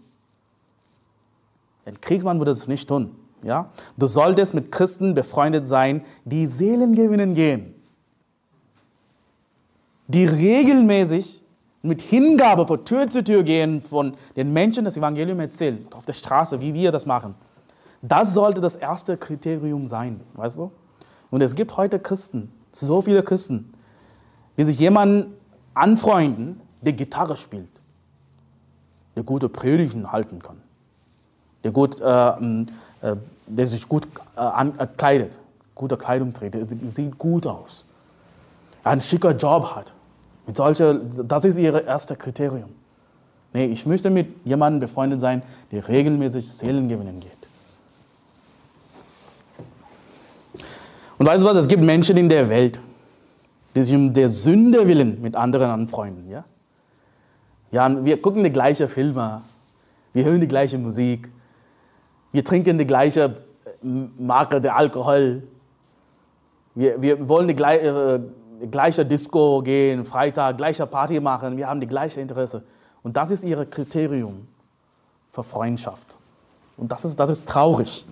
Ein Kriegsmann würde es nicht tun. Ja? Du solltest mit Christen befreundet sein, die Seelen gewinnen gehen. Die regelmäßig mit Hingabe von Tür zu Tür gehen, von den Menschen das Evangelium erzählen, auf der Straße, wie wir das machen. Das sollte das erste Kriterium sein, weißt du? Und es gibt heute Christen, so viele Christen, die sich jemanden anfreunden, der Gitarre spielt, der gute Predigten halten kann, der, gut, äh, äh, der sich gut äh, ankleidet, gute Kleidung trägt, der sieht gut aus, einen schicker Job hat. Mit solcher, das ist ihr erstes Kriterium. Nee, ich möchte mit jemandem befreundet sein, der regelmäßig Seelen gewinnen geht. Und weißt du was, es gibt Menschen in der Welt, die sich um der Sünde willen mit anderen anfreunden. Ja? Ja, wir gucken die gleichen Filme, wir hören die gleiche Musik, wir trinken die gleiche äh, Marke der Alkohol, wir, wir wollen die gleiche, äh, gleiche Disco gehen, Freitag, gleiche Party machen, wir haben die gleiche Interesse. Und das ist ihr Kriterium für Freundschaft. Und das ist, das ist traurig.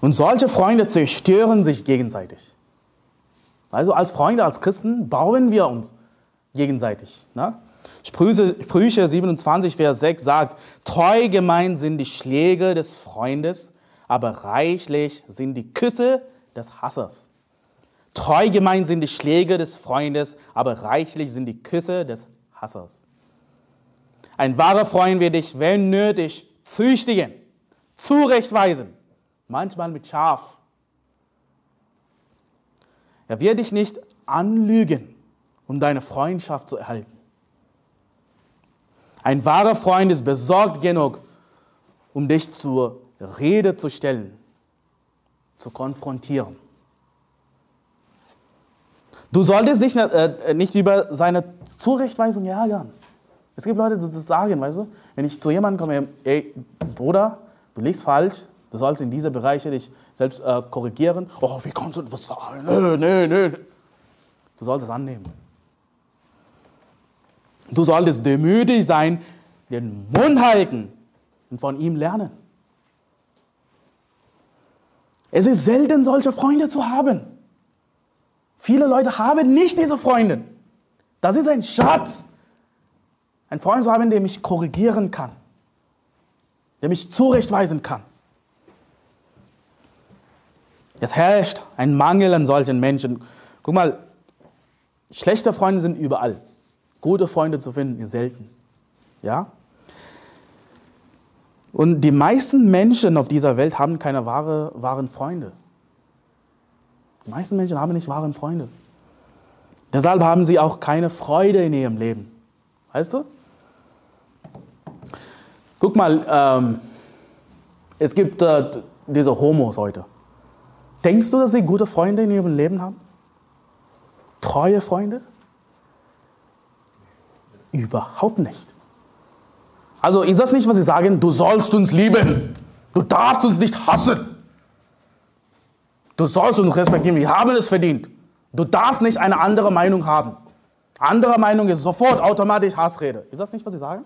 Und solche Freunde zerstören sich gegenseitig. Also als Freunde, als Christen bauen wir uns gegenseitig. Ne? Sprüche, Sprüche 27, Vers 6 sagt, treu gemein sind die Schläge des Freundes, aber reichlich sind die Küsse des Hassers. Treu gemein sind die Schläge des Freundes, aber reichlich sind die Küsse des Hassers. Ein wahrer Freund wird dich, wenn nötig, züchtigen, zurechtweisen manchmal mit Schaf. Er wird dich nicht anlügen, um deine Freundschaft zu erhalten. Ein wahrer Freund ist besorgt genug, um dich zur Rede zu stellen, zu konfrontieren. Du solltest nicht, äh, nicht über seine Zurechtweisung ärgern. Es gibt Leute, die das sagen, weißt du, wenn ich zu jemandem komme, ey, Bruder, du liegst falsch, Du sollst in diese Bereiche dich selbst äh, korrigieren. Oh, wie kannst du das sagen? Nö, nö, nö. Du sollst es annehmen. Du solltest demütig sein, den Mund halten und von ihm lernen. Es ist selten, solche Freunde zu haben. Viele Leute haben nicht diese Freunde. Das ist ein Schatz. Ein Freund zu haben, der mich korrigieren kann, der mich zurechtweisen kann. Es herrscht ein Mangel an solchen Menschen. Guck mal, schlechte Freunde sind überall. Gute Freunde zu finden ist selten. Ja? Und die meisten Menschen auf dieser Welt haben keine wahre, wahren Freunde. Die meisten Menschen haben nicht wahren Freunde. Deshalb haben sie auch keine Freude in ihrem Leben. Weißt du? Guck mal, ähm, es gibt äh, diese Homos heute. Denkst du, dass sie gute Freunde in ihrem Leben haben? Treue Freunde? Überhaupt nicht. Also ist das nicht, was sie sagen, du sollst uns lieben, du darfst uns nicht hassen, du sollst uns respektieren, wir haben es verdient. Du darfst nicht eine andere Meinung haben. Andere Meinung ist sofort automatisch Hassrede. Ist das nicht, was sie sagen?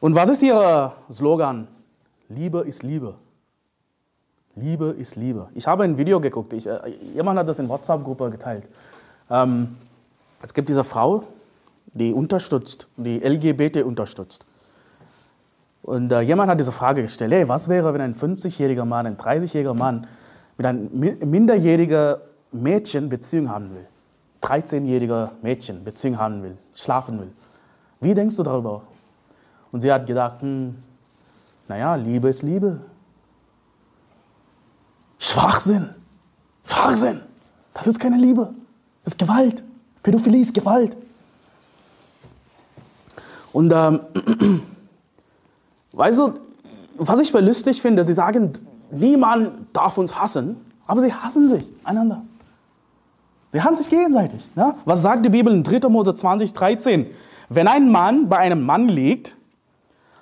Und was ist ihr Slogan? Liebe ist Liebe. Liebe ist Liebe. Ich habe ein Video geguckt. Ich, äh, jemand hat das in WhatsApp-Gruppe geteilt. Ähm, es gibt diese Frau, die unterstützt, die LGBT unterstützt. Und äh, jemand hat diese Frage gestellt: hey, was wäre, wenn ein 50-jähriger Mann, ein 30-jähriger Mann mit einem minderjährigen Mädchen Beziehung haben will, 13-jähriger Mädchen Beziehung haben will, schlafen will, wie denkst du darüber? Und sie hat gedacht, hm, naja, Liebe ist Liebe. Schwachsinn. Schwachsinn. Das ist keine Liebe. Das ist Gewalt. Pädophilie ist Gewalt. Und ähm, weißt du, was ich lustig finde, sie sagen, niemand darf uns hassen, aber sie hassen sich einander. Sie hassen sich gegenseitig. Ja? Was sagt die Bibel in 3. Mose 20, 13? Wenn ein Mann bei einem Mann liegt,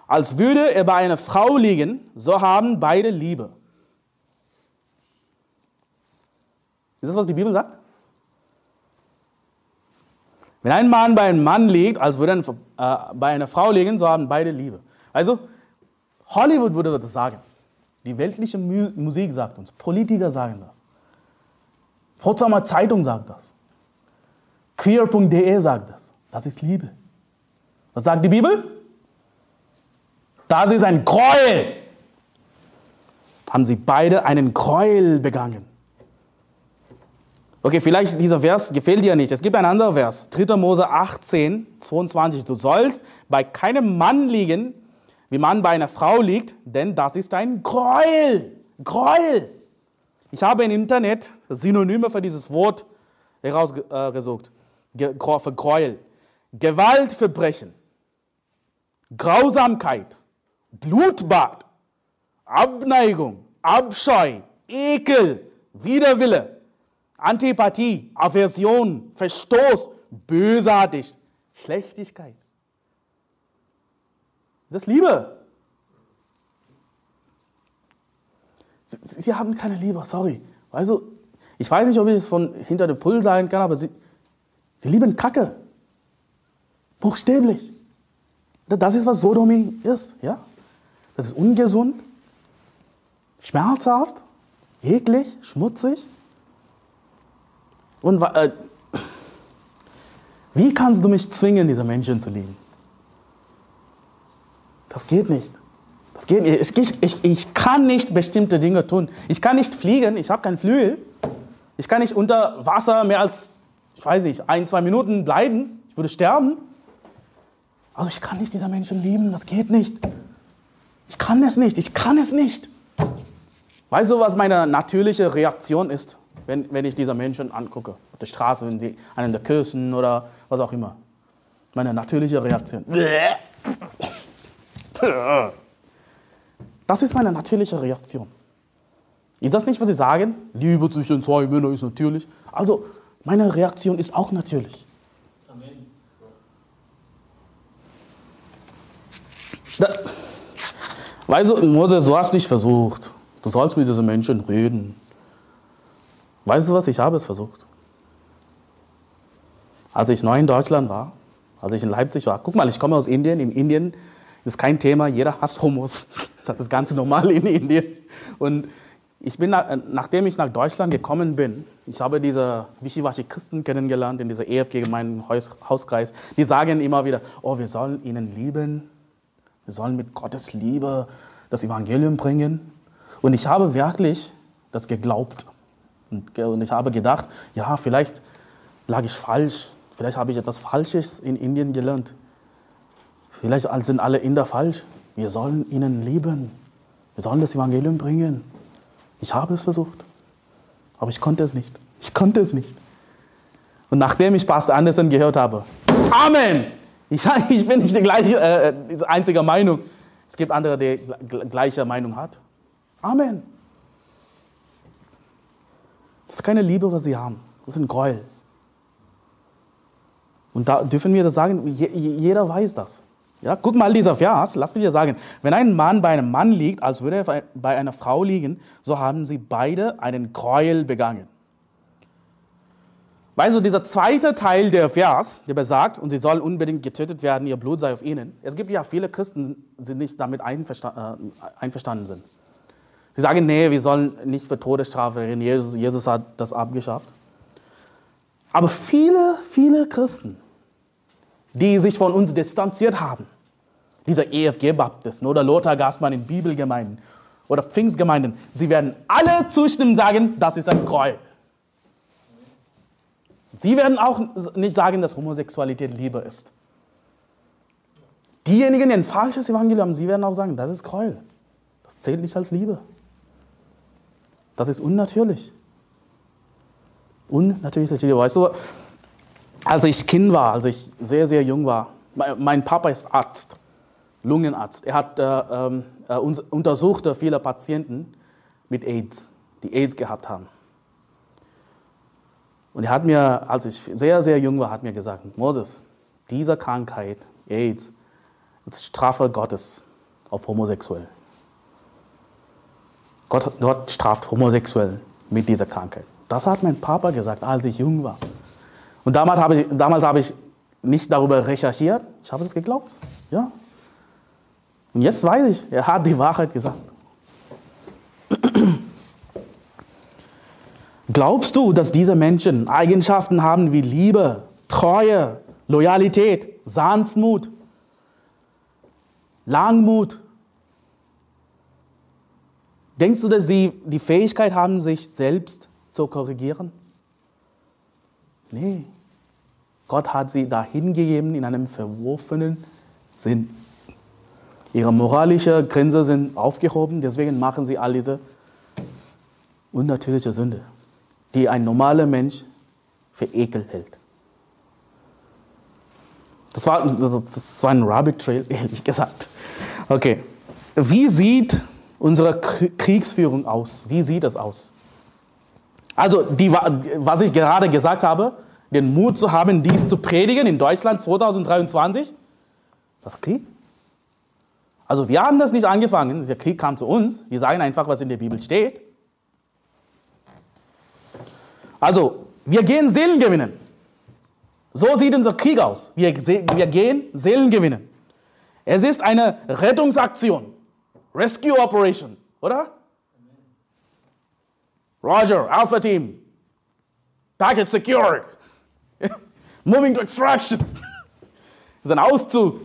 als würde er bei einer Frau liegen, so haben beide Liebe. Ist das, was die Bibel sagt? Wenn ein Mann bei einem Mann liegt, als würde er äh, bei einer Frau liegen, so haben beide Liebe. Also, Hollywood würde das sagen. Die weltliche Musik sagt uns, Politiker sagen das. Potsdamer Zeitung sagt das. Queer.de sagt das. Das ist Liebe. Was sagt die Bibel? Das ist ein Gräuel. Haben sie beide einen Gräuel begangen. Okay, vielleicht dieser Vers gefällt dir nicht. Es gibt einen anderen Vers. 3. Mose 18, 22. Du sollst bei keinem Mann liegen, wie man bei einer Frau liegt, denn das ist ein Gräuel. Gräuel. Ich habe im Internet Synonyme für dieses Wort herausgesucht. Für Gräuel. Gewaltverbrechen. Grausamkeit, Blutbad, Abneigung, Abscheu, Ekel, Widerwille, Antipathie, Aversion, Verstoß, bösartig, Schlechtigkeit. Das ist Liebe. Sie, sie, haben keine Liebe, sorry. Also, ich weiß nicht, ob ich es von hinter dem Pull sagen kann, aber sie, sie lieben Kacke. Buchstäblich. Das ist, was Sodomie ist. Ja? Das ist ungesund, schmerzhaft, eklig, schmutzig. Und äh, wie kannst du mich zwingen, diese Menschen zu lieben? Das geht nicht. Das geht nicht. Ich, ich, ich kann nicht bestimmte Dinge tun. Ich kann nicht fliegen, ich habe keinen Flügel. Ich kann nicht unter Wasser mehr als, ich weiß nicht, ein, zwei Minuten bleiben. Ich würde sterben. Also ich kann nicht diese Menschen lieben, das geht nicht. Ich kann es nicht, ich kann es nicht. Weißt du, was meine natürliche Reaktion ist, wenn, wenn ich diese Menschen angucke? Auf der Straße, wenn die, einen der Kirchen oder was auch immer. Meine natürliche Reaktion. Das ist meine natürliche Reaktion. Ist das nicht, was Sie sagen? Liebe zwischen zwei Männern ist natürlich. Also, meine Reaktion ist auch natürlich. Da, weißt du, Moses, du hast nicht versucht. Du sollst mit diesen Menschen reden. Weißt du was, ich habe es versucht. Als ich neu in Deutschland war, als ich in Leipzig war, guck mal, ich komme aus Indien. In Indien ist kein Thema, jeder hasst Homos. *laughs* Das ist ganz normal in Indien. Und ich bin, nachdem ich nach Deutschland gekommen bin, ich habe diese wischiwaschi Christen kennengelernt in dieser EFG-Gemeinden Hauskreis. Die sagen immer wieder, oh, wir sollen ihnen lieben, wir sollen mit Gottes Liebe das Evangelium bringen. Und ich habe wirklich das geglaubt. Und ich habe gedacht, ja, vielleicht lag ich falsch. Vielleicht habe ich etwas Falsches in Indien gelernt. Vielleicht sind alle Inder falsch. Wir sollen ihnen lieben. Wir sollen das Evangelium bringen. Ich habe es versucht. Aber ich konnte es nicht. Ich konnte es nicht. Und nachdem ich Pastor Anderson gehört habe, Amen! Ich, ich bin nicht die gleiche, äh, äh einzige Meinung. Es gibt andere, die gleiche Meinung hat. Amen. Das ist keine Liebe, was sie haben. Das ist ein Gräuel. Und da dürfen wir das sagen, jeder weiß das. Ja, guck mal dieser Vers, lass mich dir sagen, wenn ein Mann bei einem Mann liegt, als würde er bei einer Frau liegen, so haben sie beide einen Gräuel begangen. Weißt du, dieser zweite Teil der Vers, der besagt, und sie sollen unbedingt getötet werden, ihr Blut sei auf ihnen. Es gibt ja viele Christen, die nicht damit äh, einverstanden sind. Sie sagen, nee, wir sollen nicht für Todesstrafe reden. Jesus, Jesus hat das abgeschafft. Aber viele, viele Christen, die sich von uns distanziert haben, diese EFG-Baptisten oder Lothar Gassmann in Bibelgemeinden oder Pfingstgemeinden, sie werden alle zustimmen sagen, das ist ein Gräuel. Sie werden auch nicht sagen, dass Homosexualität Liebe ist. Diejenigen, die ein falsches Evangelium haben, sie werden auch sagen, das ist Gräuel. Das zählt nicht als Liebe. Das ist unnatürlich. Unnatürlich. Weißt du, als ich Kind war, als ich sehr, sehr jung war, mein Papa ist Arzt, Lungenarzt. Er hat äh, ähm, äh, untersuchte viele Patienten mit AIDS, die AIDS gehabt haben. Und er hat mir, als ich sehr, sehr jung war, hat mir gesagt, Moses, diese Krankheit, AIDS, ist Strafe Gottes auf Homosexuell. Gott, Gott straft Homosexuell mit dieser Krankheit. Das hat mein Papa gesagt, als ich jung war. Und damals habe ich, damals habe ich nicht darüber recherchiert, ich habe es geglaubt. Ja. Und jetzt weiß ich, er hat die Wahrheit gesagt. *clears throat* Glaubst du, dass diese Menschen Eigenschaften haben wie Liebe, Treue, Loyalität, Sanftmut, Langmut? Denkst du, dass sie die Fähigkeit haben, sich selbst zu korrigieren? Nee. Gott hat sie dahin gegeben in einem verworfenen Sinn. Ihre moralische Grenzen sind aufgehoben, deswegen machen sie all diese unnatürliche Sünde die ein normaler Mensch für Ekel hält. Das war, das war ein Rabbit Trail, *laughs* ehrlich gesagt. Okay. Wie sieht unsere Kriegsführung aus? Wie sieht es aus? Also, die, was ich gerade gesagt habe, den Mut zu haben, dies zu predigen in Deutschland 2023, das Krieg. Also, wir haben das nicht angefangen, der Krieg kam zu uns. Wir sagen einfach, was in der Bibel steht. Also, wir gehen Seelen gewinnen. So sieht unser Krieg aus. Wir, wir gehen Seelen gewinnen. Es ist eine Rettungsaktion. Rescue Operation, oder? Roger, Alpha Team. Package secured. *laughs* Moving to extraction. *laughs* Das ist ein Auszug.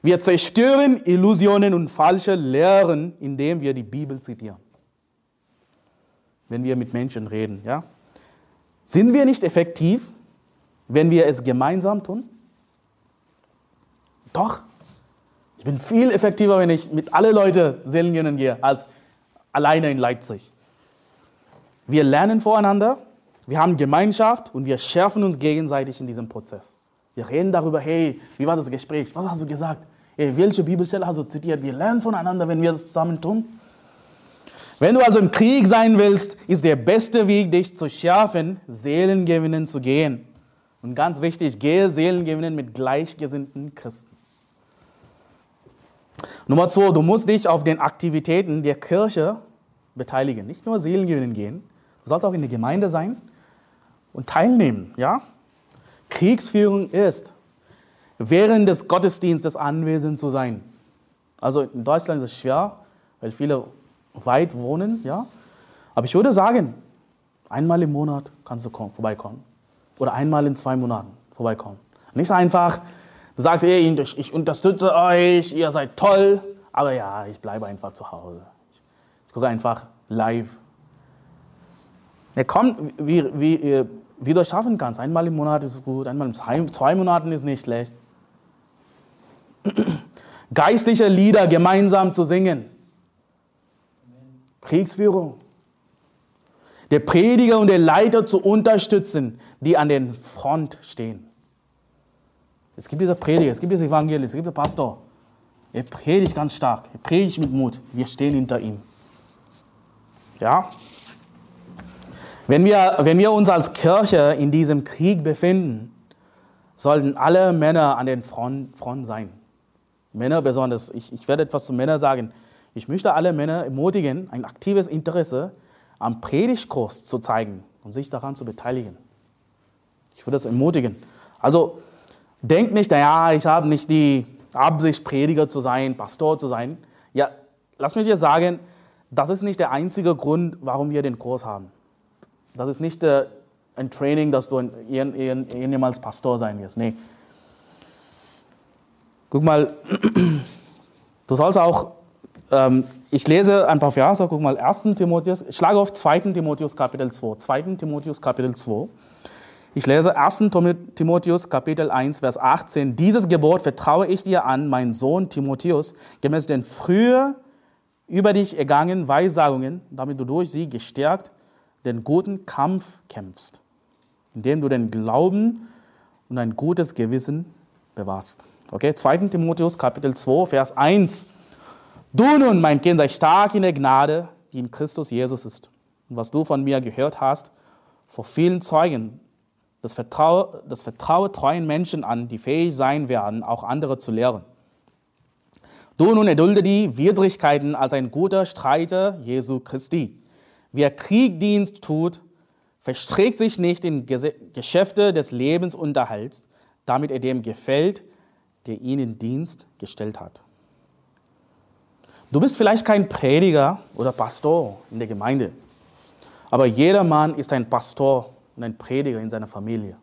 Wir zerstören Illusionen und falsche Lehren, indem wir die Bibel zitieren wenn wir mit Menschen reden. Ja? Sind wir nicht effektiv, wenn wir es gemeinsam tun? Doch. Ich bin viel effektiver, wenn ich mit allen Leuten Seelengehen gehe, als alleine in Leipzig. Wir lernen voreinander, wir haben Gemeinschaft und wir schärfen uns gegenseitig in diesem Prozess. Wir reden darüber, hey, wie war das Gespräch? Was hast du gesagt? Hey, welche Bibelstelle hast du zitiert? Wir lernen voneinander, wenn wir das zusammen tun. Wenn du also im Krieg sein willst, ist der beste Weg, dich zu schärfen, Seelengewinnen zu gehen. Und ganz wichtig, gehe Seelengewinnen mit gleichgesinnten Christen. Nummer zwei, du musst dich auf den Aktivitäten der Kirche beteiligen. Nicht nur Seelengewinnen gehen, du sollst auch in der Gemeinde sein und teilnehmen. Ja? Kriegsführung ist, während des Gottesdienstes anwesend zu sein. Also in Deutschland ist es schwer, weil viele weit wohnen, ja. Aber ich würde sagen, einmal im Monat kannst du kommen, vorbeikommen. Oder einmal in zwei Monaten vorbeikommen. Nicht einfach, du sagst, ey, ich unterstütze euch, ihr seid toll, aber ja, ich bleibe einfach zu Hause. Ich, ich gucke einfach live. Ja, komm, wie, wie, wie du es schaffen kannst. Einmal im Monat ist gut, einmal in zwei, zwei Monaten ist nicht schlecht. *clears throat* Geistliche Lieder gemeinsam zu singen. Kriegsführung. Der Prediger und der Leiter zu unterstützen, die an der Front stehen. Es gibt diese Prediger, es gibt diese Evangelien, es gibt den Pastor. Er predigt ganz stark, er predigt mit Mut. Wir stehen hinter ihm. Ja? Wenn wir, wenn wir uns als Kirche in diesem Krieg befinden, sollten alle Männer an den Front, Front sein. Männer besonders. Ich, ich werde etwas zu Männern sagen. Ich möchte alle Männer ermutigen, ein aktives Interesse am Predigtkurs zu zeigen und sich daran zu beteiligen. Ich würde das ermutigen. Also denkt nicht, naja, ich habe nicht die Absicht, Prediger zu sein, Pastor zu sein. Ja, lass mich dir sagen, das ist nicht der einzige Grund, warum wir den Kurs haben. Das ist nicht äh, ein Training, dass du jemals Pastor sein wirst. Nee. Guck mal, *clears throat* du sollst auch ähm, ich lese ein paar Verse, guck mal, 1. Timotheus, ich schlage auf 2. Timotheus Kapitel 2. 2. Timotheus Kapitel 2. Ich lese 1. Timotheus Kapitel 1, Vers 18. Dieses Gebot vertraue ich dir an, mein Sohn Timotheus, gemäß den früher über dich ergangenen Weissagungen, damit du durch sie gestärkt den guten Kampf kämpfst, indem du den Glauben und ein gutes Gewissen bewahrst. Okay, 2. Timotheus Kapitel 2, Vers 1. Du nun, mein Kind, sei stark in der Gnade, die in Christus Jesus ist. Und was du von mir gehört hast, vor vielen Zeugen, das vertraue, das vertraue treuen Menschen an, die fähig sein werden, auch andere zu lehren. Du nun erdulde die Widrigkeiten als ein guter Streiter Jesu Christi. Wer Kriegdienst tut, verstrickt sich nicht in Geschäfte des Lebensunterhalts, damit er dem gefällt, der ihn in Dienst gestellt hat. Du bist vielleicht kein Prediger oder Pastor in der Gemeinde, aber jeder Mann ist ein Pastor und ein Prediger in seiner Familie.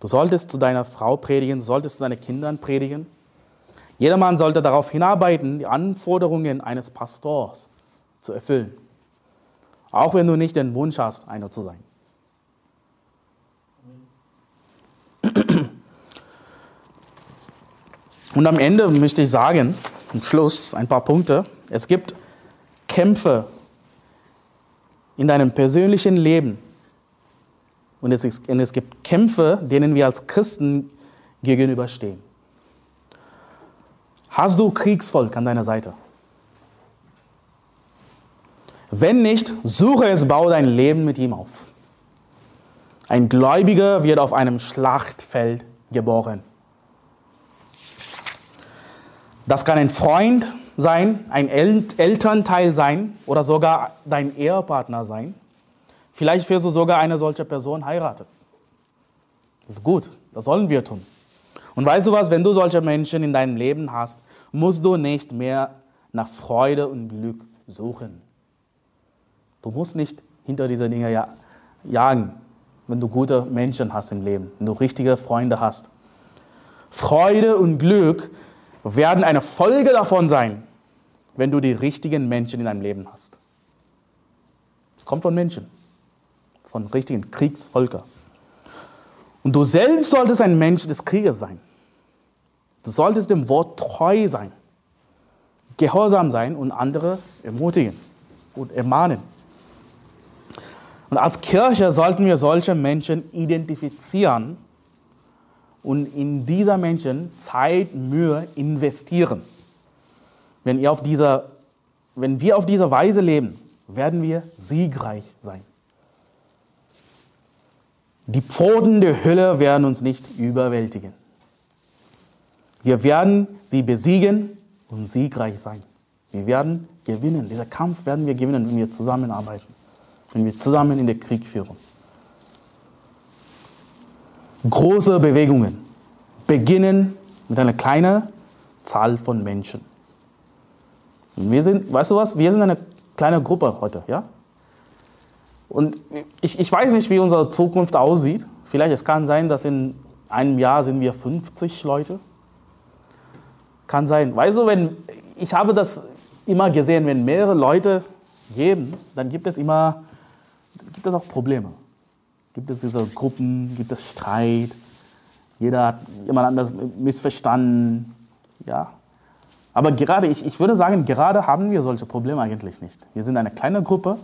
Du solltest zu deiner Frau predigen, du solltest zu deinen Kindern predigen. Jeder Mann sollte darauf hinarbeiten, die Anforderungen eines Pastors zu erfüllen. Auch wenn du nicht den Wunsch hast, einer zu sein. Und am Ende möchte ich sagen, zum Schluss ein paar Punkte. Es gibt Kämpfe in deinem persönlichen Leben. Und es, ist, und es gibt Kämpfe, denen wir als Christen gegenüberstehen. Hast du Kriegsvolk an deiner Seite? Wenn nicht, suche es, baue dein Leben mit ihm auf. Ein Gläubiger wird auf einem Schlachtfeld geboren. Das kann ein Freund sein, ein Elternteil sein oder sogar dein Ehepartner sein. Vielleicht wirst du sogar eine solche Person heiraten. Das ist gut, das sollen wir tun. Und weißt du was, wenn du solche Menschen in deinem Leben hast, musst du nicht mehr nach Freude und Glück suchen. Du musst nicht hinter diese Dinge jagen, wenn du gute Menschen hast im Leben, wenn du richtige Freunde hast. Freude und Glück werden eine Folge davon sein, wenn du die richtigen Menschen in deinem Leben hast. Es kommt von Menschen, von richtigen Kriegsvölkern. Und du selbst solltest ein Mensch des Krieges sein. Du solltest dem Wort treu sein, gehorsam sein und andere ermutigen und ermahnen. Und als Kirche sollten wir solche Menschen identifizieren und in dieser Menschen Zeit, Mühe investieren. Wenn, ihr auf dieser, wenn wir auf diese Weise leben, werden wir siegreich sein. Die Pforten der Hölle werden uns nicht überwältigen. Wir werden sie besiegen und siegreich sein. Wir werden gewinnen. Dieser Kampf werden wir gewinnen, wenn wir zusammenarbeiten, wenn wir zusammen in den Krieg führen. Große Bewegungen beginnen mit einer kleinen Zahl von Menschen. Und wir sind, weißt du was, wir sind eine kleine Gruppe heute, ja? Und ich, ich weiß nicht, wie unsere Zukunft aussieht. Vielleicht es kann sein, dass in einem Jahr sind wir 50 Leute. Kann sein. Weißt du, wenn ich habe das immer gesehen, wenn mehrere Leute geben, dann gibt es immer gibt es auch Probleme. Gibt es diese Gruppen, gibt es Streit, jeder hat jemand anders missverstanden. Ja. Aber gerade, ich, ich würde sagen, gerade haben wir solche Probleme eigentlich nicht. Wir sind eine kleine Gruppe,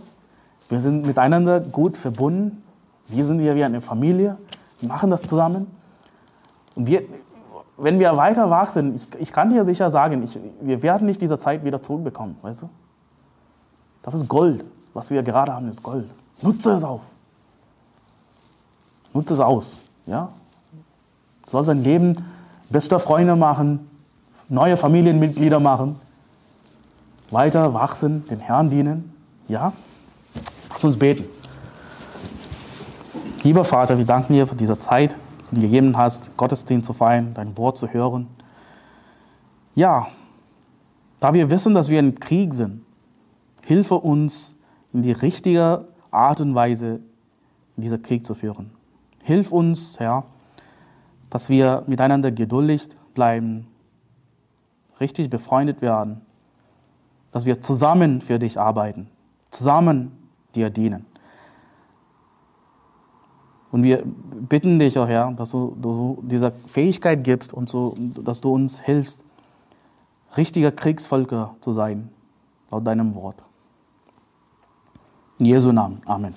wir sind miteinander gut verbunden, wir sind hier wie eine Familie, wir machen das zusammen. Und wir, wenn wir weiter wachsen, ich, ich kann dir sicher sagen, ich, wir werden nicht diese Zeit wieder zurückbekommen, weißt du? Das ist Gold. Was wir gerade haben, ist Gold. Nutze es auf. Nutze es aus. Ja? Du sollst Leben bester Freunde machen, neue Familienmitglieder machen, weiter wachsen, den Herrn dienen. Ja? Lass uns beten. Lieber Vater, wir danken dir für diese Zeit, die du gegeben hast, Gottesdienst zu feiern, dein Wort zu hören. Ja, da wir wissen, dass wir im Krieg sind, hilfe uns, in die richtige Art und Weise diesen Krieg zu führen. Hilf uns, Herr, dass wir miteinander geduldig bleiben, richtig befreundet werden, dass wir zusammen für dich arbeiten, zusammen dir dienen. Und wir bitten dich, oh Herr, dass du, du diese Fähigkeit gibst und so, dass du uns hilfst, richtiger Kriegsvölker zu sein, laut deinem Wort. In Jesu Namen. Amen.